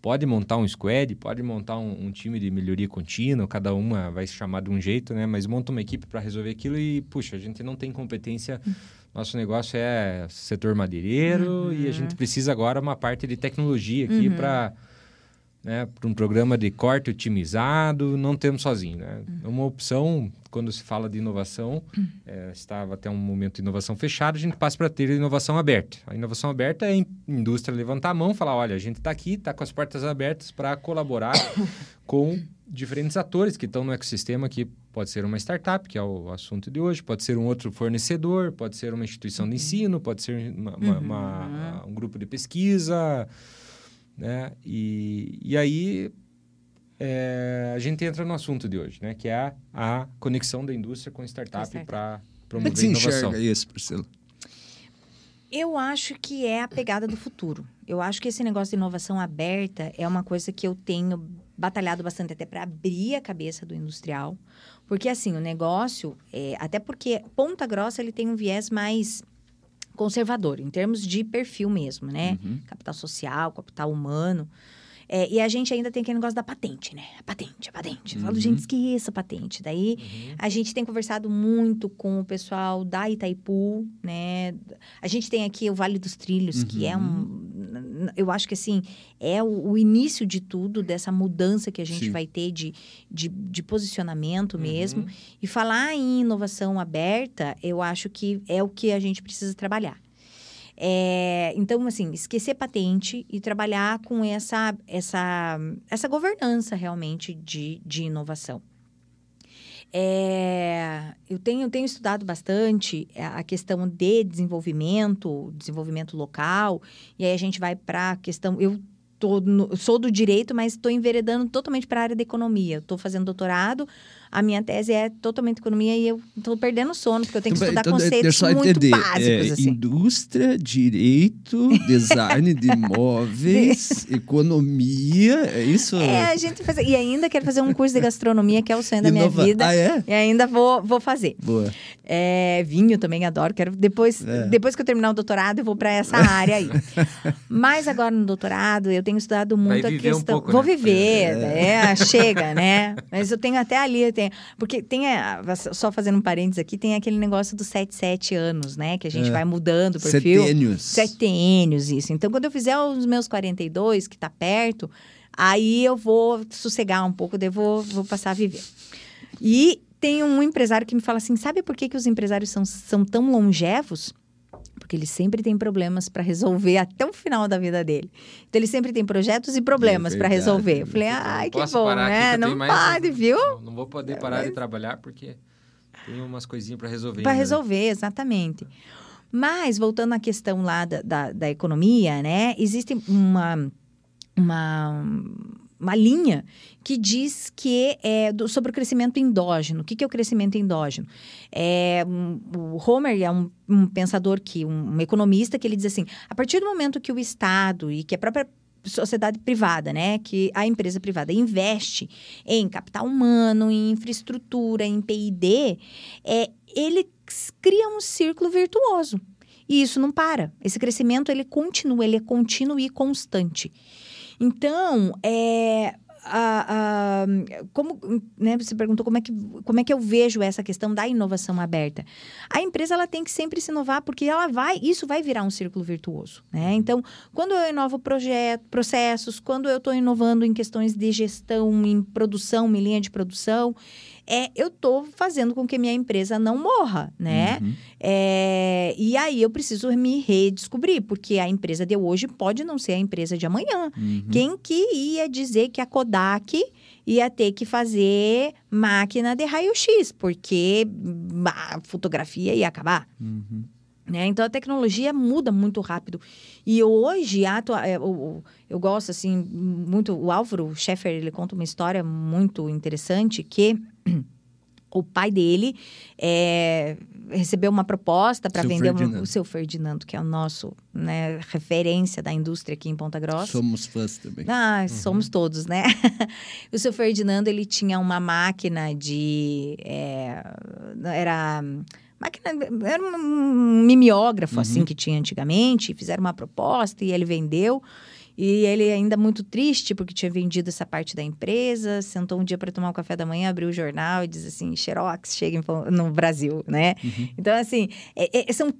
Pode montar um squad, pode montar um, um time de melhoria contínua, cada uma vai se chamar de um jeito, né? Mas monta uma equipe para resolver aquilo e, puxa, a gente não tem competência. Nosso negócio é setor madeireiro e a gente precisa agora uma parte de tecnologia aqui para né, para um programa de corte otimizado, não temos sozinho. Né? É uma opção, quando se fala de inovação, é, estava até um momento de inovação fechada, a gente passa para ter inovação aberta. A inovação aberta é a in- indústria levantar a mão falar, olha, a gente está aqui, está com as portas abertas para colaborar [coughs] com diferentes atores que estão no ecossistema, que pode ser uma startup, que é o assunto de hoje, pode ser um outro fornecedor, pode ser uma instituição de ensino, pode ser uma- uma- uma- um grupo de pesquisa, né? E, e aí é, a gente entra no assunto de hoje, né? Que é a, a conexão da indústria com startup startup. para Como é que promover você inovação. enxerga isso, Priscila? Eu acho que é a pegada do futuro. Eu acho que esse negócio de inovação aberta é uma coisa que eu tenho batalhado bastante até para abrir a cabeça do industrial. Porque, assim, o negócio, é, até porque Ponta Grossa ele tem um viés mais conservador, em termos de perfil mesmo, né? Capital social, capital humano. É, e a gente ainda tem aquele negócio da patente, né? A patente, a patente. Eu falo, gente, esqueça a patente. Daí, a gente tem conversado muito com o pessoal da Itaipu, né? A gente tem aqui o Vale dos Trilhos, que é um... Eu acho que, assim, é o, o início de tudo, dessa mudança que a gente Sim. vai ter de, de, de posicionamento Uhum. mesmo. E falar em inovação aberta, eu acho que é o que a gente precisa trabalhar. É, então, assim, esquecer patente e trabalhar com essa, essa, essa governança realmente de, de inovação. É, eu tenho, tenho estudado bastante a questão de desenvolvimento, desenvolvimento local, e aí a gente vai para a questão. Eu tô no- sou do direito, mas estou enveredando totalmente para a área da economia. Estou fazendo doutorado, a minha tese é totalmente economia e eu estou perdendo sono, porque eu tenho que estudar Então, conceitos muito entender. básicos. É, assim. Indústria, direito, design de [laughs] imóveis, economia, é isso? É, a gente faz. E ainda quero fazer um curso de gastronomia, que é o sonho da minha Inova- vida. Ah, é? E ainda vou, vou fazer. Boa. É, vinho também adoro. Quero depois, É. depois que eu terminar o doutorado, eu vou para essa área aí. [laughs] Mas agora no doutorado, eu tenho estudado muito a viver um questão. pouco, vou né? viver, né? [laughs] chega, né? Mas eu tenho até ali, tem, porque tem a- só fazendo um parênteses aqui, tem aquele negócio dos 7, 7 anos, né? Que a gente É. vai mudando o perfil. Setênios. Setênios, isso. Então, quando eu fizer os meus 42, que tá perto, aí eu vou sossegar um pouco, daí vou, vou passar a viver. E tem um empresário que me fala assim: sabe por que, que os empresários são, são tão longevos? Porque eles sempre têm problemas para resolver [laughs] até o final da vida dele. Então, ele sempre tem projetos e problemas para verdade, resolver. Eu é falei, ai, que bom, né? Não mais pode, um- viu? Não, não vou poder parar de trabalhar porque tem umas coisinhas para resolver. Para né? resolver, exatamente. Mas, voltando à questão lá da, da, da economia, né? Existe uma, uma, uma linha que diz que é do- sobre o crescimento endógeno. O que, que é o crescimento endógeno? É, um, o Homer é um, um pensador, que um, um economista, que ele diz assim, a partir do momento que o Estado e que a própria sociedade privada, né, que a empresa privada investe em capital humano, em infraestrutura, em P&D, é, ele cria um círculo virtuoso. E isso não para. Esse crescimento, ele continua, ele é contínuo e constante. Então, é, a, a, como né, você perguntou como é, que, como é que eu vejo essa questão da inovação aberta. A empresa ela tem que sempre se inovar, porque ela vai, isso vai virar um círculo virtuoso. Né? Então, quando eu inovo projeto, processos, quando eu estou inovando em questões de gestão, em produção, em linha de produção, é, eu estou fazendo com que minha empresa não morra, né? Uhum. É, e aí eu preciso me redescobrir, porque a empresa de hoje pode não ser a empresa de amanhã. Uhum. Quem que ia dizer que a Kodak ia ter que fazer máquina de raio-x, porque a fotografia ia acabar. Uhum. Né? Então a tecnologia muda muito rápido. E hoje, atua, é, eu, eu gosto assim, muito. O Álvaro Schaeffer ele conta uma história muito interessante que [clears throat] o pai dele é, recebeu uma proposta para vender uma, o seu Ferdinando, que é o nosso né, referência da indústria aqui em Ponta Grossa. Somos fãs também. Ah, uhum. somos todos, né? [laughs] o seu Ferdinando ele tinha uma máquina de é, era máquina era um mimeógrafo uhum. assim que tinha antigamente. Fizeram uma proposta e ele vendeu. E ele ainda muito triste, porque tinha vendido essa parte da empresa, sentou um dia para tomar o um café da manhã, abriu o jornal e diz assim, Xerox chega no Brasil, né? Uhum. Então, assim, é, é, são,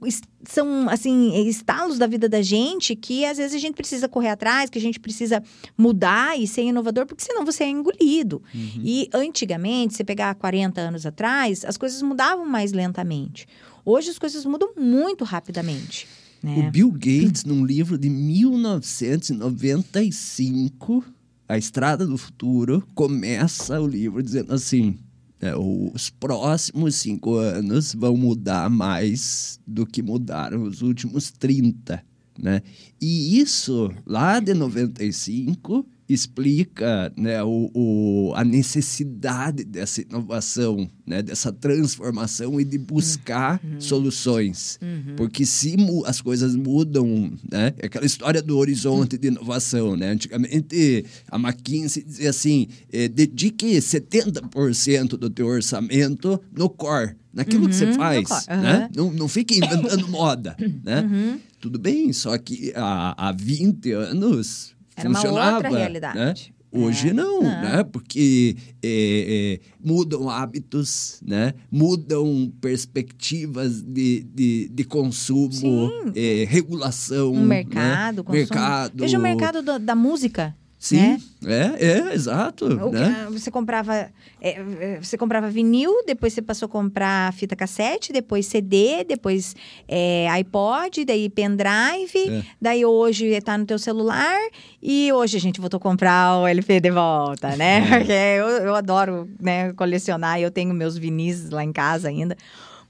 são, assim, estalos da vida da gente que, às vezes, a gente precisa correr atrás, que a gente precisa mudar e ser inovador, porque senão você é engolido. Uhum. E, antigamente, você pegar 40 anos atrás, as coisas mudavam mais lentamente. Hoje, as coisas mudam muito rapidamente. Né? O Bill Gates, num livro de 1995, A Estrada do Futuro, começa o livro dizendo assim: é, os próximos cinco anos vão mudar mais do que mudaram os últimos 30. Né? E isso, lá de 95, explica né, o, o, a necessidade dessa inovação, né, dessa transformação e de buscar uhum. soluções. Uhum. Porque se as coisas mudam, né, é aquela história do horizonte de inovação. Né? Antigamente, a McKinsey dizia assim, eh, dedique 70% do teu orçamento no core, naquilo uhum, que você uhum. faz. Né? Não, não fique inventando [coughs] moda. Né? Uhum. Tudo bem, só que há, há 20 anos era funcionava. Uma outra realidade. Né? Hoje é. não, não, né? Porque é, é, mudam hábitos, né? Mudam perspectivas de, de, de consumo, é, regulação. Um mercado, né? consumo. mercado. Veja o mercado do, da música. Sim, né? é, é, exato. O, né? Você comprava, é, é, você comprava vinil, depois você passou a comprar fita cassete, depois CD, depois é, iPod, daí pendrive, é. daí hoje está no teu celular e hoje a gente voltou a comprar o LP de volta, né? É. [laughs] Porque eu, eu adoro né, colecionar, eu tenho meus vinis lá em casa ainda.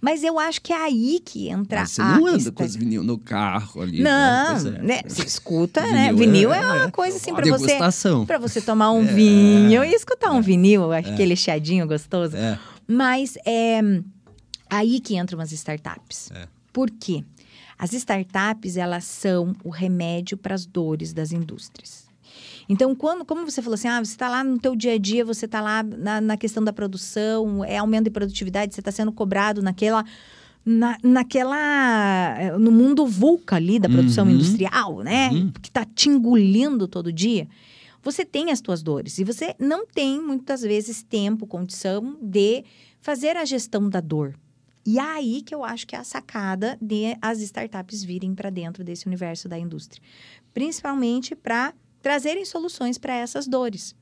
Mas eu acho que é aí que entra Mas você não anda com os vinil no carro ali. Né? Não, né? né? Você escuta, vinil né? Vinil é, é uma é, coisa assim para você. Para você tomar um é, vinho e escutar um é. vinil, aquele chiadinho gostoso. Mas é aí que entram as startups. Por quê? As startups, elas são o remédio para as dores das indústrias. Então, quando, como você falou assim, ah, você está lá no teu dia a dia, você está lá na, na, questão da produção, é aumento de produtividade, você está sendo cobrado naquela... Na, naquela eh, no mundo vulca ali da produção uhum. industrial, né? Uhum. Que está te engolindo todo dia. Você tem as tuas dores e você não tem muitas vezes tempo, condição de fazer a gestão da dor. E é aí que eu acho que é a sacada de as startups virem para dentro desse universo da indústria, principalmente para trazerem soluções para essas dores.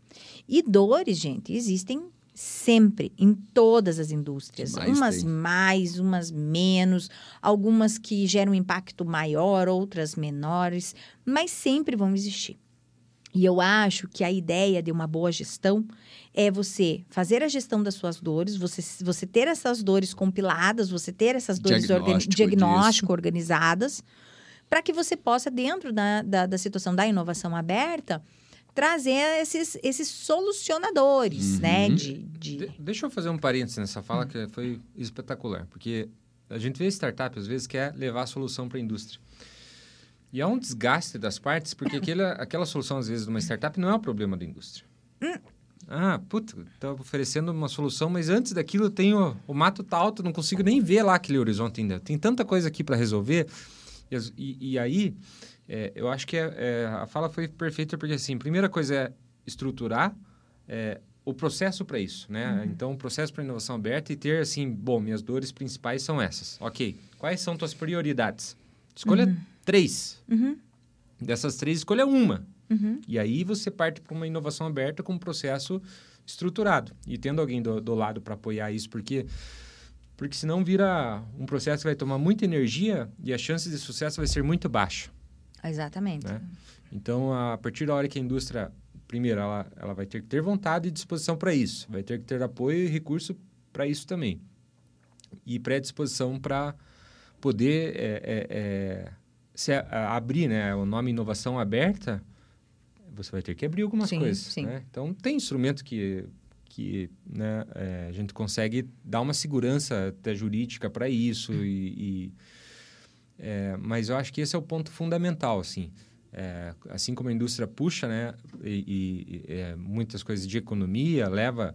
E dores, gente, existem sempre em todas as indústrias, mais umas tem. mais, umas menos, algumas que geram um impacto maior, outras menores, mas sempre vão existir. E eu acho que a ideia de uma boa gestão é você fazer a gestão das suas dores, você, você ter essas dores compiladas, você ter essas dores diagnóstico, organi diagnóstico organizadas, para que você possa, dentro da, da, da, situação da inovação aberta, trazer esses, esses solucionadores, uhum. né? De, de... de, deixa eu fazer um parênteses nessa fala uhum. que foi espetacular, porque a gente vê startup, às vezes, quer levar a solução para a indústria. E há um desgaste das partes, porque aquele, aquela solução, às vezes, de uma startup não é o problema da indústria. Hum. Ah, puta, estou oferecendo uma solução, mas antes daquilo eu tenho... O mato tá alto, não consigo nem ver lá aquele horizonte ainda. Tem tanta coisa aqui para resolver e, e aí, é, eu acho que é, é, a fala foi perfeita porque, assim, primeira coisa é estruturar é, o processo para isso, né? Uhum. Então, o processo para inovação aberta e ter assim, bom, minhas dores principais são essas. Ok, quais são tuas prioridades? Escolha uhum. três. Uhum. Dessas três, escolha uma. Uhum. E aí você parte para uma inovação aberta com um processo estruturado e tendo alguém do, do lado para apoiar isso, porque porque senão vira um processo que vai tomar muita energia e a chance de sucesso vai ser muito baixa. Exatamente. Né? Então, a partir da hora que a indústria, primeiro, ela, ela vai ter que ter vontade e disposição para isso, vai ter que ter apoio e recurso para isso também. E predisposição para poder é, é, é, se a, abrir, né? O nome inovação aberta, você vai ter que abrir algumas sim, coisas. Sim. Né? Então, tem instrumento que, que né, é, a gente consegue dar uma segurança até jurídica para isso. E, e é, mas eu acho que esse é o ponto fundamental, assim. É, assim como a indústria puxa, né, e, e é, muitas coisas de economia, leva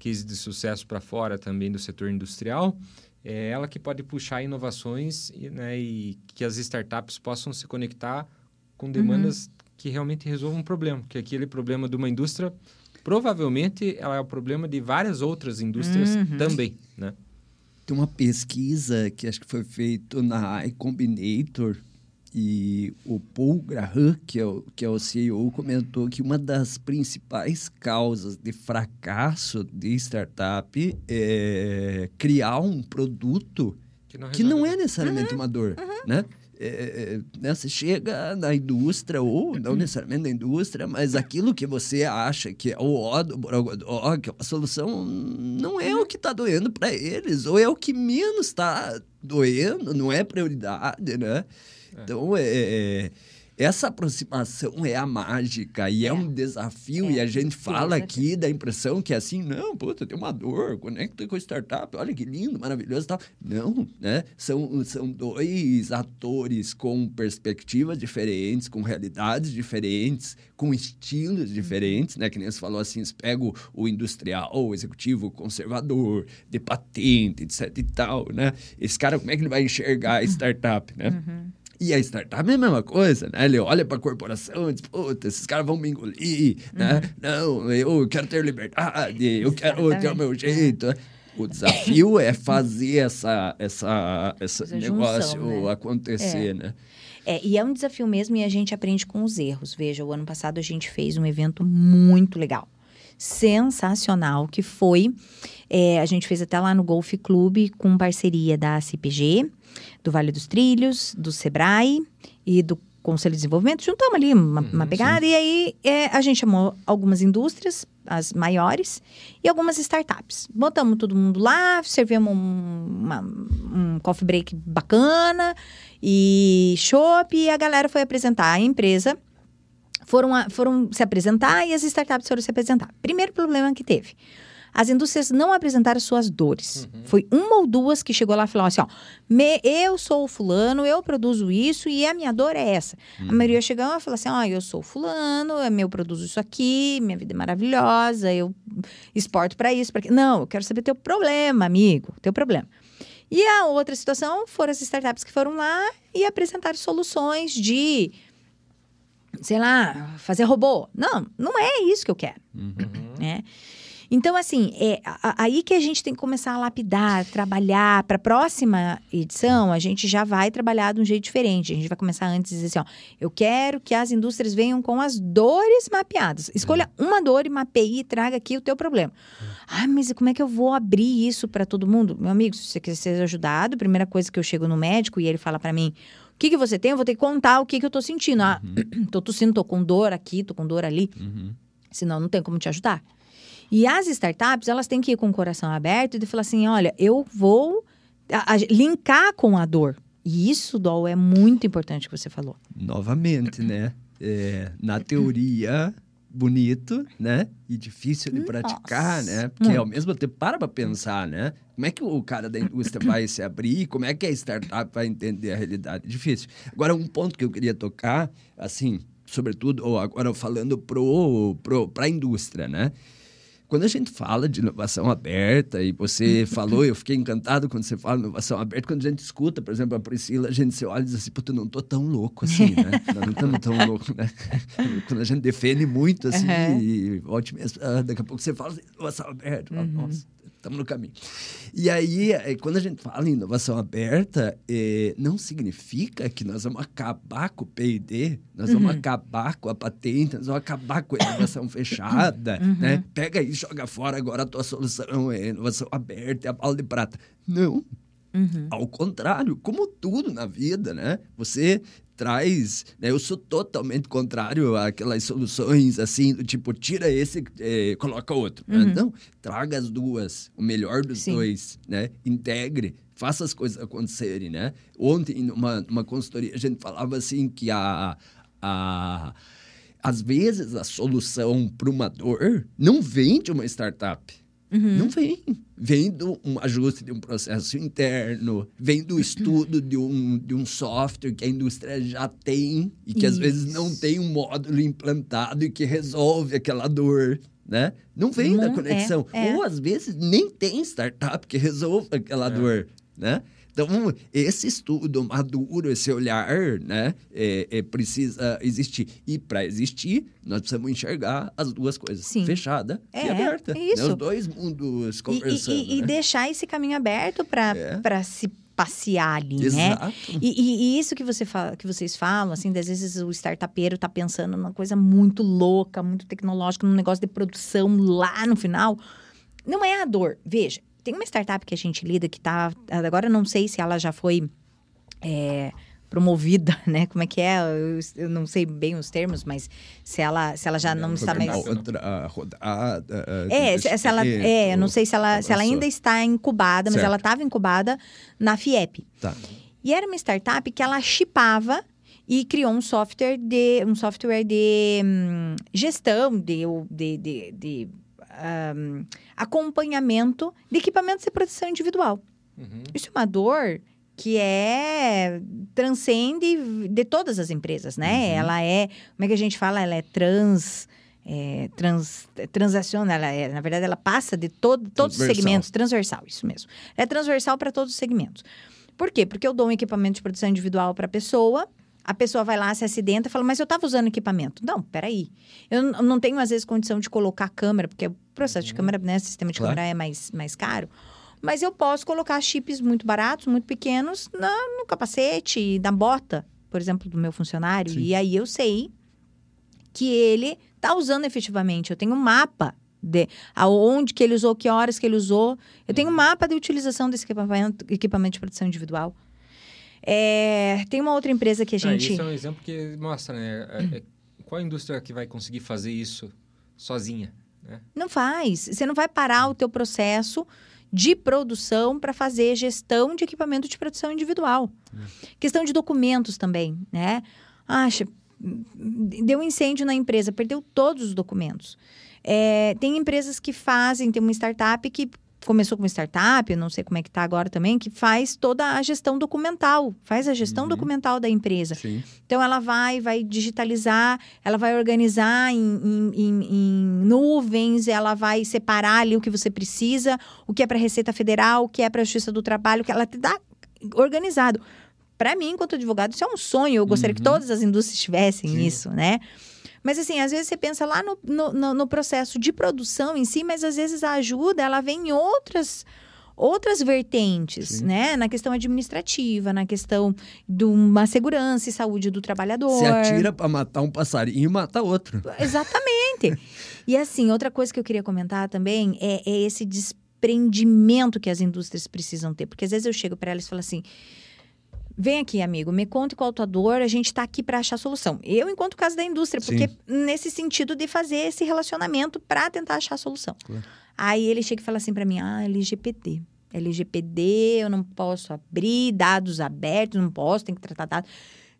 cases de sucesso para fora também do setor industrial, é ela que pode puxar inovações e, né, e que as startups possam se conectar com demandas uhum. que realmente resolvam um problema, que aquele problema de uma indústria provavelmente ela é o problema de várias outras indústrias uhum. também, né? Tem uma pesquisa que acho que foi feita na iCombinator e o Paul Graham, que é o, que é o CEO, comentou que uma das principais causas de fracasso de startup é criar um produto que não, que não é necessariamente uhum. uma dor, uhum. né? É, é, né, você chega na indústria, ou não necessariamente na indústria, mas aquilo que você acha que é o ó do Borogodó, que é uma solução, não é o que está doendo para eles, ou é o que menos está doendo, não é prioridade, né? É. Então, é, é essa aproximação é a mágica e é, é um desafio. É. E a gente fala aqui da impressão que é assim, não, puta, tem uma dor, conecta com startup, olha que lindo, maravilhoso e tal. Não, né? São, são dois atores com perspectivas diferentes, com realidades diferentes, com estilos uhum. diferentes, né? Que nem você falou assim, você pega o, o industrial, o executivo, o conservador, de patente, etc e tal, né? Esse cara, como é que ele vai enxergar a startup, né? Uhum. E a startup é a mesma coisa, né? Ele olha para a corporação e diz, puta, esses caras vão me engolir, né? Uhum. Não, eu quero ter liberdade, eu quero ter o meu jeito. Né? O desafio é fazer essa, essa, essa essa negócio junção, né? acontecer, é. né? É, e é um desafio mesmo e a gente aprende com os erros. Veja, o ano passado a gente fez um evento muito legal, sensacional, que foi, é, a gente fez até lá no Golf Clube com parceria da CPG, do Vale dos Trilhos, do Sebrae e do Conselho de Desenvolvimento. Juntamos ali uma, uhum, uma pegada sim. e aí é, a gente chamou algumas indústrias, as maiores, e algumas startups. Botamos todo mundo lá, servimos um, uma, um coffee break bacana e chopp e a galera foi apresentar a empresa. Foram, a, foram se apresentar e as startups foram se apresentar. Primeiro problema que teve as indústrias não apresentaram suas dores. Uhum. Foi uma ou duas que chegou lá e falou assim: ó, me, eu sou o fulano, eu produzo isso e a minha dor é essa. Uhum. A maioria chegou e falou assim: ó, eu sou fulano, eu produzo isso aqui, minha vida é maravilhosa, eu exporto para isso, para Não, eu quero saber teu problema, amigo, teu problema. E a outra situação foram as startups que foram lá e apresentaram soluções de sei lá, fazer robô. Não, não é isso que eu quero. Uhum. Né? Então, assim, é aí que a gente tem que começar a lapidar, trabalhar. Para a próxima edição, a gente já vai trabalhar de um jeito diferente. A gente vai começar antes dizer assim: ó, eu quero que as indústrias venham com as dores mapeadas. Escolha uhum. uma dor e mapeie e traga aqui o teu problema. Uhum. Ah, mas como é que eu vou abrir isso para todo mundo? Meu amigo, se você quiser ser ajudado, primeira coisa que eu chego no médico e ele fala para mim: o que, que você tem? Eu vou ter que contar o que, que eu tô sentindo. Ah, uhum. [clears throat] tô tossindo, tô com dor aqui, tô com dor ali. Uhum. Senão não tem como te ajudar. E as startups, elas têm que ir com o coração aberto e falar assim: olha, eu vou a, a, linkar com a dor. E isso, Dol, é muito importante que você falou. Novamente, né? É, na teoria, bonito, né? E difícil de praticar, Nossa. né? Porque muito. ao mesmo tempo, para pra pensar, né? Como é que o cara da indústria [coughs] vai se abrir? Como é que a startup vai entender a realidade? Difícil. Agora, um ponto que eu queria tocar, assim, sobretudo, ou agora falando pro, pro, pra indústria, né? Quando a gente fala de inovação aberta, e você [laughs] falou, eu fiquei encantado quando você fala inovação aberta, quando a gente escuta, por exemplo, a Priscila, a gente se olha e diz assim, puta, não tô tão louco assim, né? Nós [laughs] não estamos tão loucos, né? [laughs] quando a gente defende muito, assim, uhum. e ótimo, ah, daqui a pouco você fala assim, inovação aberta, uhum. nossa estamos no caminho. E aí, é, quando a gente fala em inovação aberta, é, não significa que nós vamos acabar com o P&D, nós uhum. vamos acabar com a patente, nós vamos acabar com a inovação [coughs] fechada, uhum. né? Pega aí e joga fora agora a tua solução é inovação aberta, é a bala de prata. Não. Uhum. Ao contrário, como tudo na vida, né? Você traz. Né? Eu sou totalmente contrário àquelas soluções assim, do tipo, tira esse, é, coloca outro. Uhum. Né? Não, traga as duas, o melhor dos Sim. dois, né? Integre, faça as coisas acontecerem, né? Ontem, numa, numa consultoria, a gente falava assim que a, a às vezes a solução para uma dor não vem de uma startup. Uhum. Não vem. Vem do um ajuste de um processo interno, vem do estudo de um, de um software que a indústria já tem e que Isso. às vezes não tem um módulo implantado e que resolve aquela dor. Né? Não vem não, da conexão. É, é. Ou às vezes nem tem startup que resolva aquela é. dor. Né? Então, esse estudo maduro, esse olhar, né, é, é precisa existir. E para existir, nós precisamos enxergar as duas coisas, Sim. fechada é, e aberta. Isso. Né? Os dois mundos conversando. E, e, né? e deixar esse caminho aberto para é. se passear ali, né? Exato. né? E, e, isso que, você fala, que vocês falam, assim, às vezes o startupeiro tá pensando numa coisa muito louca, muito tecnológica, num negócio de produção lá no final. Não é a dor. Veja, tem uma startup que a gente lida que tá. Agora não sei se ela já foi. É, promovida, [laughs] né? Como é que é? Eu, eu, não sei bem os termos, mas se ela, se ela já não está mais outra. É, se, se ela, é, eu não sei se ela, se ela ainda está incubada, mas certo. ela estava incubada na FIEP. Tá. E era uma startup que ela chipava e criou um software de um software de hum, gestão de, de, de, de um, acompanhamento de equipamentos de proteção individual. Uhum. Isso é uma dor que é transcende de todas as empresas, né? Uhum. Ela é, como é que a gente fala? Ela é trans é, trans, transaciona, ela é, na verdade, ela passa de todo, todos os segmentos, transversal, isso mesmo. É transversal para todos os segmentos. Por quê? Porque eu dou um equipamento de proteção individual para a pessoa, a pessoa vai lá, se acidenta e fala, mas eu estava usando equipamento. Não, peraí. Eu não tenho, às vezes, condição de colocar câmera, porque processo de uhum. câmera, né, sistema de claro. câmera é mais, mais caro. Mas eu posso colocar chips muito baratos, muito pequenos, na, no capacete, na bota, por exemplo, do meu funcionário. Sim. E aí eu sei que ele está usando efetivamente. Eu tenho um mapa de aonde que ele usou, que horas que ele usou. Eu tenho um uhum. mapa de utilização desse equipamento, equipamento de proteção individual. É, tem uma outra empresa que a gente. Ah, isso é um exemplo que mostra, né? É, é, qual a indústria que vai conseguir fazer isso sozinha? Né? Não faz. Você não vai parar o teu processo de produção para fazer gestão de equipamento de produção individual. É. Questão de documentos também, né? Acha, deu um incêndio na empresa, perdeu todos os documentos. É, tem empresas que fazem, tem uma startup que começou com uma startup, não sei como é que está agora também, que faz toda a gestão documental, faz a gestão uhum. documental da empresa. Sim. Então ela vai, vai digitalizar, ela vai organizar em, em, em, em, nuvens, ela vai separar ali o que você precisa, o que é para a Receita Federal, o que é para a Justiça do Trabalho, que ela te dá organizado. Para mim, enquanto advogado, isso é um sonho. Eu gostaria uhum. que todas as indústrias tivessem Sim. isso, né? Mas assim, às vezes você pensa lá no, no, no processo de produção em si, mas às vezes a ajuda ela vem em outras outras vertentes, Sim. né? Na questão administrativa, na questão de uma segurança e saúde do trabalhador. Você atira para matar um passarinho e mata outro. Exatamente. [laughs] e assim, outra coisa que eu queria comentar também é, é esse desprendimento que as indústrias precisam ter. Porque às vezes eu chego para elas e falo assim Vem aqui, amigo, me conte qual a tua dor, a gente está aqui para achar solução. Eu, enquanto caso da indústria, porque Sim. nesse sentido de fazer esse relacionamento para tentar achar a solução. Claro. Aí ele chega e fala assim para mim: ah, LGPD. LGPD, eu não posso abrir dados abertos, não posso, tem que tratar dados.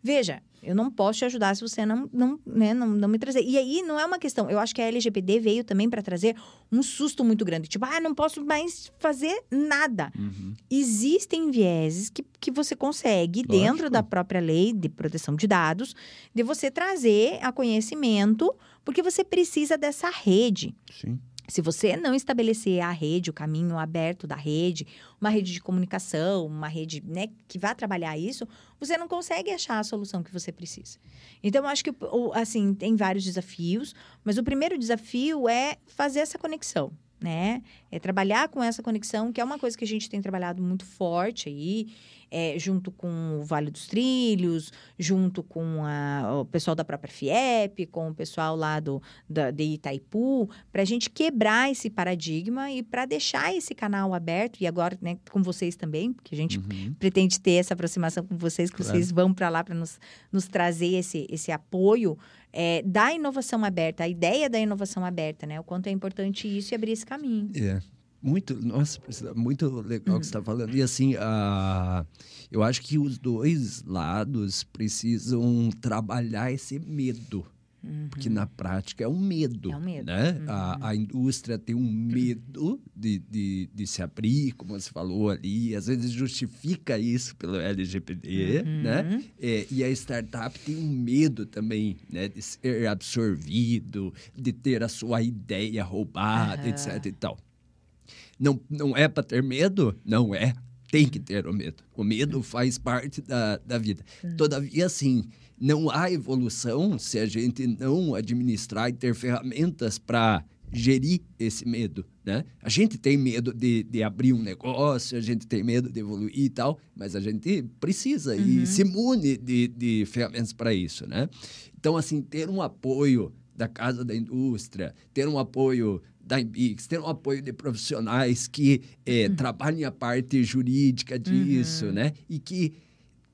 Veja, eu não posso te ajudar se você não, não, né, não, não me trazer. E aí não é uma questão. Eu acho que a LGPD veio também para trazer um susto muito grande. Tipo, ah, não posso mais fazer nada. Uhum. Existem vieses que, que você consegue, Lógico. dentro da própria lei de proteção de dados, de você trazer a conhecimento, porque você precisa dessa rede. Sim. Se você não estabelecer a rede, o caminho aberto da rede, uma rede de comunicação, uma rede né, que vá trabalhar isso, você não consegue achar a solução que você precisa. Então, eu acho que, assim, tem vários desafios, mas o primeiro desafio é fazer essa conexão né? É trabalhar com essa conexão, que é uma coisa que a gente tem trabalhado muito forte aí, é, junto com o Vale dos Trilhos, junto com a, o pessoal da própria FIEP, com o pessoal lá do, da, de Itaipu, para a gente quebrar esse paradigma e para deixar esse canal aberto, e agora né, com vocês também, porque a gente uhum. pretende ter essa aproximação com vocês, que claro. vocês vão para lá para nos, nos trazer esse, esse apoio é, da inovação aberta, a ideia da inovação aberta, né? O quanto é importante isso e abrir esse caminho. É. Muito, nossa, muito legal o que você está uhum. falando. E assim, uh, eu acho que os dois lados precisam trabalhar esse medo. Uhum. Porque na prática é um medo. É um medo. Né? Uhum. A, a indústria tem um medo de, de, de, se abrir, como você falou ali. Às vezes justifica isso pelo LGPD, uhum. né? É, e a startup tem um medo também né? de ser absorvido, de ter a sua ideia roubada, etc. e tal. Não, não é para ter medo? Não é. Tem que ter o medo. O medo faz parte da, da vida. Hum. Todavia, assim, não há evolução se a gente não administrar e ter ferramentas para gerir esse medo, né? A gente tem medo de, de abrir um negócio, a gente tem medo de evoluir e tal, mas a gente precisa uhum. e se imune de, de ferramentas para isso, né? Então, assim, ter um apoio da Casa da Indústria, ter um apoio da Embix, ter um apoio de profissionais que é, uhum. trabalhem a parte jurídica disso, uhum. né? E que,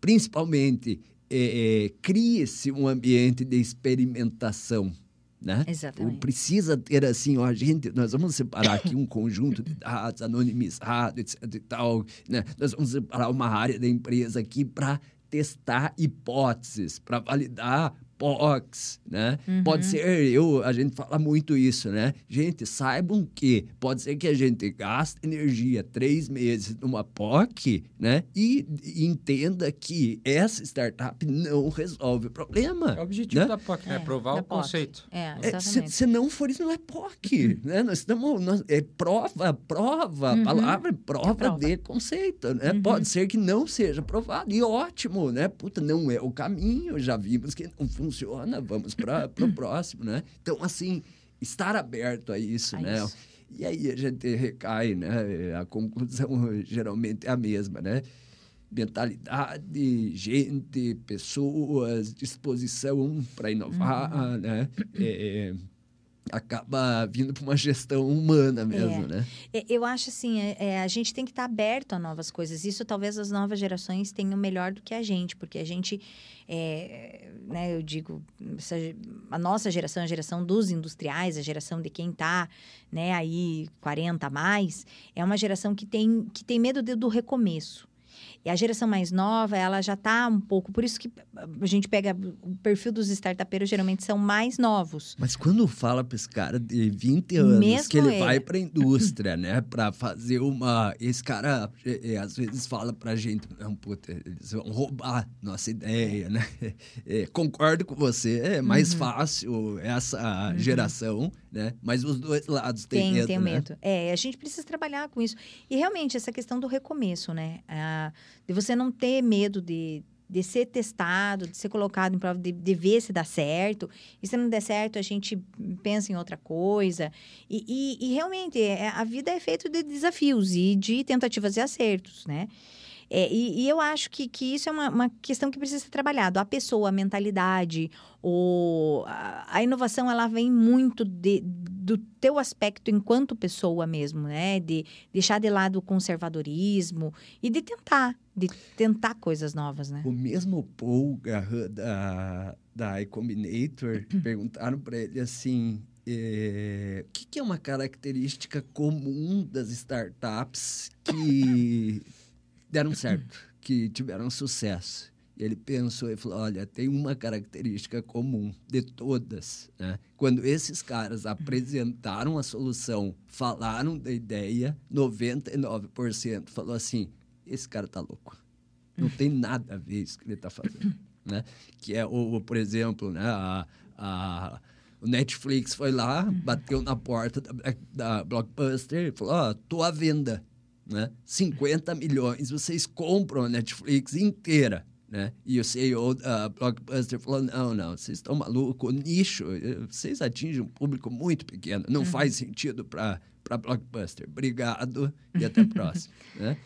principalmente, é, é, crie-se um ambiente de experimentação, né? Exatamente. Precisa ter assim, ó, gente, nós vamos separar aqui um conjunto de dados anonimizados, etc e tal, né? Nós vamos separar uma área da empresa aqui para testar hipóteses, para validar POCs, né? Uhum. Pode ser, eu, a gente fala muito isso, né? Gente, saibam que pode ser que a gente gaste energia três meses numa POC, né? E, e entenda que essa startup não resolve o problema. É o objetivo né? da POC, né? É, Provar o POC. conceito. É, exatamente. É, se, se, não for isso, não é POC, né? Nós estamos, nós, é prova, prova, uhum. palavra é prova, prova, de conceito, né? Uhum. Pode ser que não seja provado, e ótimo, né? Puta, não é o caminho, já vimos que não funciona funciona, vamos para o [laughs] próximo, né? Então, assim, estar aberto a isso, a né? Isso. E aí a gente recai, né? A conclusão [laughs] geralmente é a mesma, né? Mentalidade, gente, pessoas, disposição para inovar, uhum. né? É, acaba vindo para uma gestão humana mesmo, é. né? É, eu acho assim, é, é, a gente tem que estar tá aberto a novas coisas. Isso talvez as novas gerações tenham melhor do que a gente, porque a gente, é, né, eu digo, a nossa geração, a geração dos industriais, a geração de quem está, né, aí 40 a mais, é uma geração que tem, que tem medo de, do recomeço. E a geração mais nova, ela já está um pouco. Por isso que a gente pega o perfil dos startupeiros, geralmente são mais novos. Mas quando fala para esse cara de 20 anos Mesmo que ele, ele. vai para a indústria, né, para fazer uma. Esse cara é, é, às vezes fala para a gente, não, puta, eles vão roubar nossa ideia, né? [laughs] É, concordo com você, é mais uhum. fácil essa uhum. geração, né? Mas os dois lados têm tem, medo. Tem né? medo. É, a gente precisa trabalhar com isso. E realmente, essa questão do recomeço, né? Ah, de você não ter medo de, de ser testado, de ser colocado em prova, de, de ver se dá certo. E se não der certo, a gente pensa em outra coisa. E, e, e realmente, é, a vida é feita de desafios e de tentativas e acertos, né? É, e, e, eu acho que, que isso é uma, uma, questão que precisa ser trabalhado. A pessoa, a mentalidade, o, a, inovação, ela vem muito de, do teu aspecto enquanto pessoa mesmo, né? De deixar de lado o conservadorismo e de tentar, de tentar coisas novas, né? O mesmo Paul da, da iCombinator, [clears throat] perguntaram para ele assim... É, o que, que é uma característica comum das startups que deram certo, que tiveram sucesso. E ele pensou e falou: olha, tem uma característica comum de todas. Né? Quando esses caras apresentaram a solução, falaram da ideia, 99% falou assim: esse cara tá louco. Não tem nada a ver isso que ele está fazendo. [laughs] Né? Que é, o, por exemplo, né, a, a O Netflix foi lá, uhum. bateu na porta da, da Blockbuster e falou: Ó, oh, tô à venda. Né? 50 milhões, vocês compram a Netflix inteira. Né? E o CEO da Blockbuster falou: não, não, vocês estão malucos, nicho, vocês atingem um público muito pequeno, não uhum. faz sentido para Blockbuster. Obrigado e até a próxima. [laughs] né?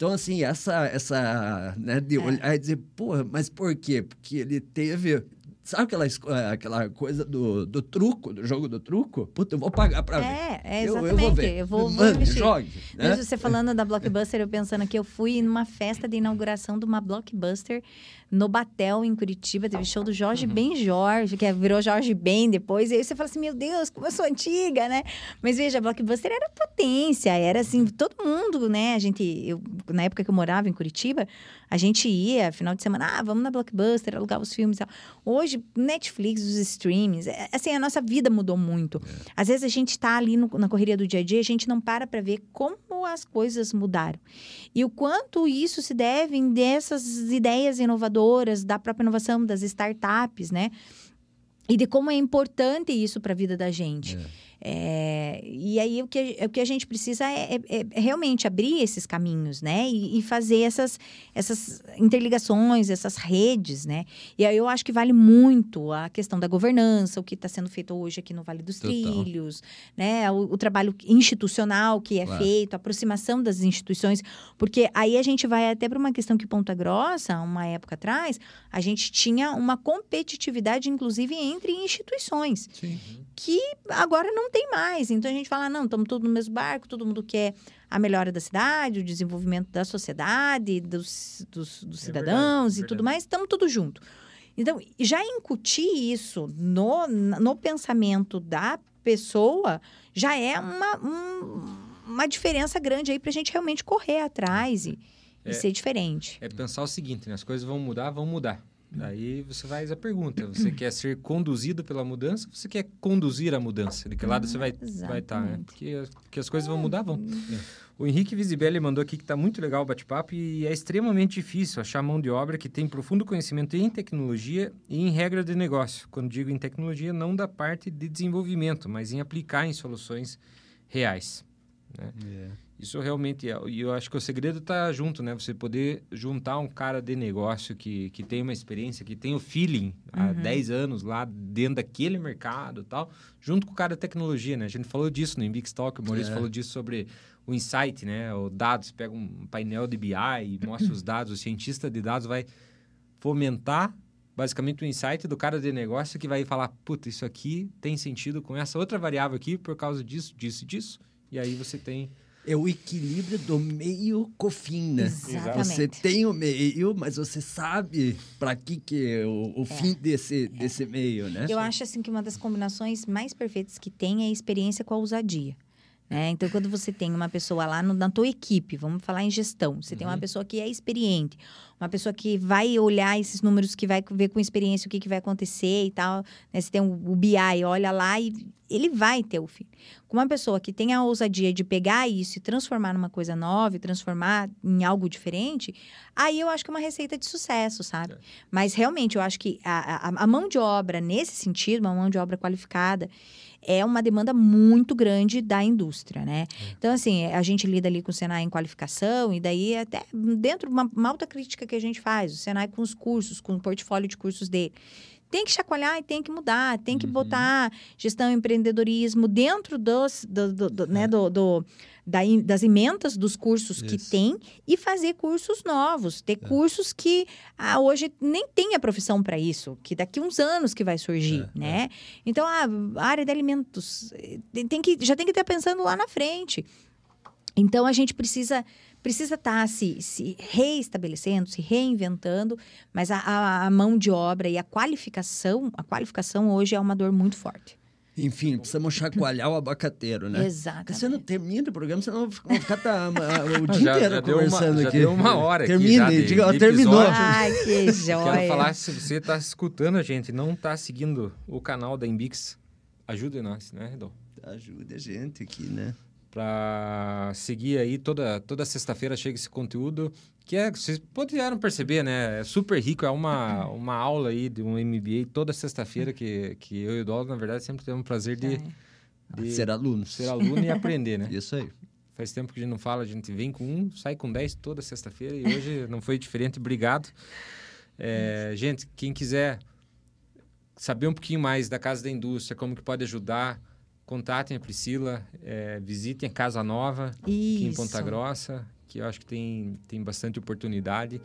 Então, assim, essa, essa né, de é. olhar e dizer, porra, mas por quê? Porque ele teve Sabe aquela, eh, aquela coisa do, do truco, do jogo do truco? Puta, eu vou pagar pra é, ver. É, exatamente. Eu, eu vou ver. Eu vou, Mano, jogue. Né? Mesmo você falando da Blockbuster, eu pensando que eu fui numa festa de inauguração de uma Blockbuster no Batel, em Curitiba. Teve show do Jorge uhum. Ben Jorge, que virou Jorge Ben depois. E aí você fala assim, meu Deus, como eu sou antiga, né? Mas veja, a Blockbuster era potência. Era assim, todo mundo, né? A gente... Eu, na época que eu morava em Curitiba, a gente ia, final de semana, ah, vamos na Blockbuster, alugar os filmes e tal. Hoje, Netflix, os streamings, é, assim, a nossa vida mudou muito. É. Às vezes a gente está ali no, na correria do dia a dia, a gente não para para ver como as coisas mudaram. E o quanto isso se deve dessas ideias inovadoras, da própria inovação, das startups, né? E de como é importante isso para a vida da gente. É. É, e aí o que, o que a gente precisa é, é, é realmente abrir esses caminhos, né? E, e, fazer essas, essas interligações, essas redes, né? E aí eu acho que vale muito a questão da governança, o que está sendo feito hoje aqui no Vale dos Total. Trilhos, né? O, o, trabalho institucional que é claro. feito, a aproximação das instituições, porque aí a gente vai até para uma questão que Ponta Grossa, uma época atrás, a gente tinha uma competitividade, inclusive, entre instituições. Sim. Que agora não tem mais. Então a gente fala, não, estamos todos no mesmo barco, todo mundo quer a melhora da cidade, o desenvolvimento da sociedade, dos, dos, dos é cidadãos verdade, e tudo mais, estamos tudo junto. Então, já incutir isso no, no pensamento da pessoa já é uma, um, uma diferença grande aí para a gente realmente correr atrás e, é, e ser diferente. É pensar o seguinte, né? As coisas vão mudar, vão mudar. Daí você faz a pergunta: você [clears throat] quer ser conduzido pela mudança ou você quer conduzir a mudança? De que lado você vai estar, vai tá, né? Porque, porque as coisas vão mudar, vão. É. O Henrique Visibelli mandou aqui que está muito legal o bate-papo e é extremamente difícil achar mão de obra que tem profundo conhecimento em tecnologia e em regra de negócio. Quando digo em tecnologia, não da parte de desenvolvimento, mas em aplicar em soluções reais. Né? Yeah. Isso realmente é. E eu acho que o segredo está junto, né? Você poder juntar um cara de negócio que, que tem uma experiência, que tem o feeling uhum. há 10 anos lá dentro daquele mercado tal, junto com o cara da tecnologia, né? A gente falou disso no Invix Talk, o Maurício é. falou disso sobre o insight, né? O dados, pega um painel de BI e mostra os dados, o cientista de dados vai fomentar basicamente o insight do cara de negócio que vai falar, puta, isso aqui tem sentido com essa outra variável aqui por causa disso, disso e disso. E aí você tem é o equilíbrio do meio com o fim, né? Exatamente. Você tem o meio, mas você sabe para que que é o, o é. fim desse, é. desse meio, né? Eu acho assim que uma das combinações mais perfeitas que tem é a experiência com a ousadia. Né? Então, quando você tem uma pessoa lá no, na tua equipe, vamos falar em gestão, você uhum. tem uma uhum. pessoa que é experiente, uma pessoa que vai olhar esses números, que vai ver com experiência o que, que vai acontecer e tal. Né? Você tem o, o BI, olha lá e ele vai ter o fim. Com uma pessoa que tem a ousadia de pegar isso e transformar numa coisa nova, e transformar em algo diferente, aí eu acho que é uma receita de sucesso, sabe? É. Mas realmente eu acho que a, a, a mão de obra, nesse sentido, uma mão de obra qualificada, é uma demanda muito grande da indústria, né? É. Então, assim, a gente lida ali com o Senai em qualificação, e daí até dentro de uma, uma alta crítica que a gente faz, o Senai com os cursos, com o portfólio de cursos dele tem que chacoalhar e tem que mudar, tem que uhum. botar gestão e empreendedorismo dentro dos, do, do, do né, do, do da, das emendas dos cursos Isso. que tem e fazer cursos novos, ter é. cursos que ah, hoje nem tem a profissão para isso, que daqui uns anos que vai surgir, é, né? É. Então, a área de alimentos eh, tem que, já tem que estar pensando lá na frente. Então, a gente precisa precisa estar tá se, se reestabelecendo, se reinventando, mas a, a, a, mão de obra e a qualificação, a qualificação hoje é uma dor muito forte. Enfim, precisamos chacoalhar o abacateiro, né? Exato. Porque você não termina o programa, você não vai ficar tá, [laughs] o dia já, inteiro já conversando uma, aqui. Já deu uma hora Termine, aqui. Diga, terminou. Ai, que joia. Quero falar, se você está escutando a gente não está seguindo o canal da Imbix, ajude nós, né, Redon? Ajude a gente aqui, né? Para seguir aí toda, toda sexta-feira chega esse conteúdo que é, vocês puderam perceber, né? É super rico, é uma, [laughs] uma aula aí de um MBA toda sexta-feira que, que eu e o Dolo, na verdade, sempre temos o prazer de, é. de ser aluno. Ser aluno e aprender, né? [laughs] Isso aí. Faz tempo que a gente não fala, a gente vem com um, sai com dez toda sexta-feira e hoje [laughs] não foi diferente. Obrigado. É, gente, quem quiser saber um pouquinho mais da Casa da Indústria, como que pode ajudar, contatem a Priscila, é, visitem a Casa Nova aqui em Ponta Grossa, que eu acho que tem, tem bastante oportunidade.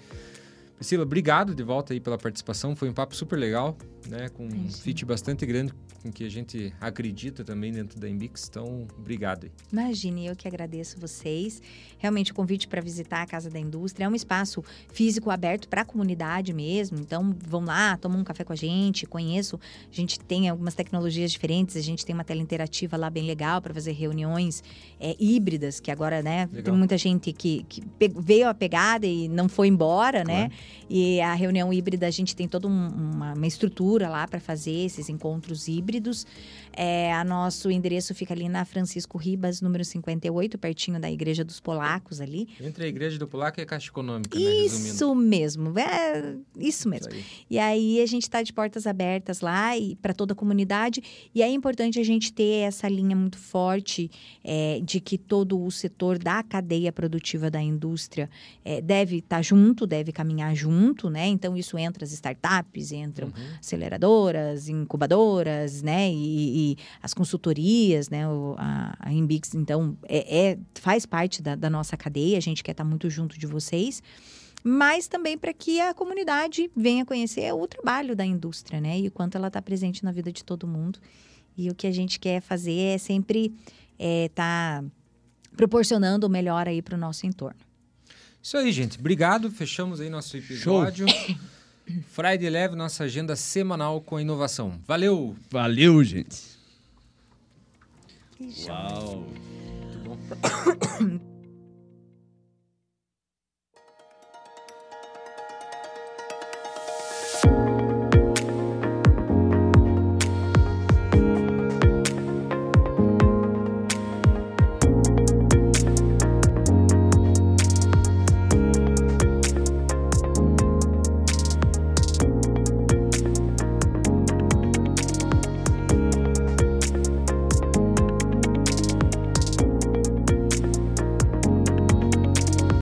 Priscila, obrigado de volta aí pela participação. Foi um papo super legal, né? Com um fit bastante grande com que a gente acredita também dentro da Embix. Então, obrigado. Imagine, eu que agradeço vocês. Realmente, o convite para visitar a Casa da Indústria é um espaço físico aberto para a comunidade mesmo. Então, vão lá, tomam um café com a gente, conheço. A gente tem algumas tecnologias diferentes, a gente tem uma tela interativa lá bem legal para fazer reuniões é, híbridas, que agora, né, legal. tem muita gente que, que, veio a pegada e não foi embora, né? claro. né? E a reunião híbrida, a gente tem toda um, uma, uma estrutura lá para fazer esses encontros híbridos. É, a nosso endereço fica ali na Francisco Ribas, número 58, pertinho da Igreja dos Polacos ali. Entre a Igreja do Polaco e a Caixa Econômica, né? Isso mesmo, é isso mesmo. Isso aí. E aí a gente está de portas abertas lá e para toda a comunidade. E é importante a gente ter essa linha muito forte é, de que todo o setor da cadeia produtiva da indústria é, deve estar tá junto, deve caminhar junto, né? Então isso entra as startups, entram uhum. Aceleradoras, incubadoras, né? e, e as consultorias, né? O, a, a Inbix, então, é, é, faz parte da, da nossa cadeia, a gente quer estar muito junto de vocês mas também para que a comunidade venha conhecer o trabalho da indústria, né? E o quanto ela está presente na vida de todo mundo. E o que a gente quer fazer é sempre estar é, tá proporcionando o melhor aí para o nosso entorno. Isso aí, gente. Obrigado. Fechamos aí nosso episódio. [coughs] Friday Leve, nossa agenda semanal com inovação. Valeu! Valeu, gente! Uau! Muito bom. [coughs]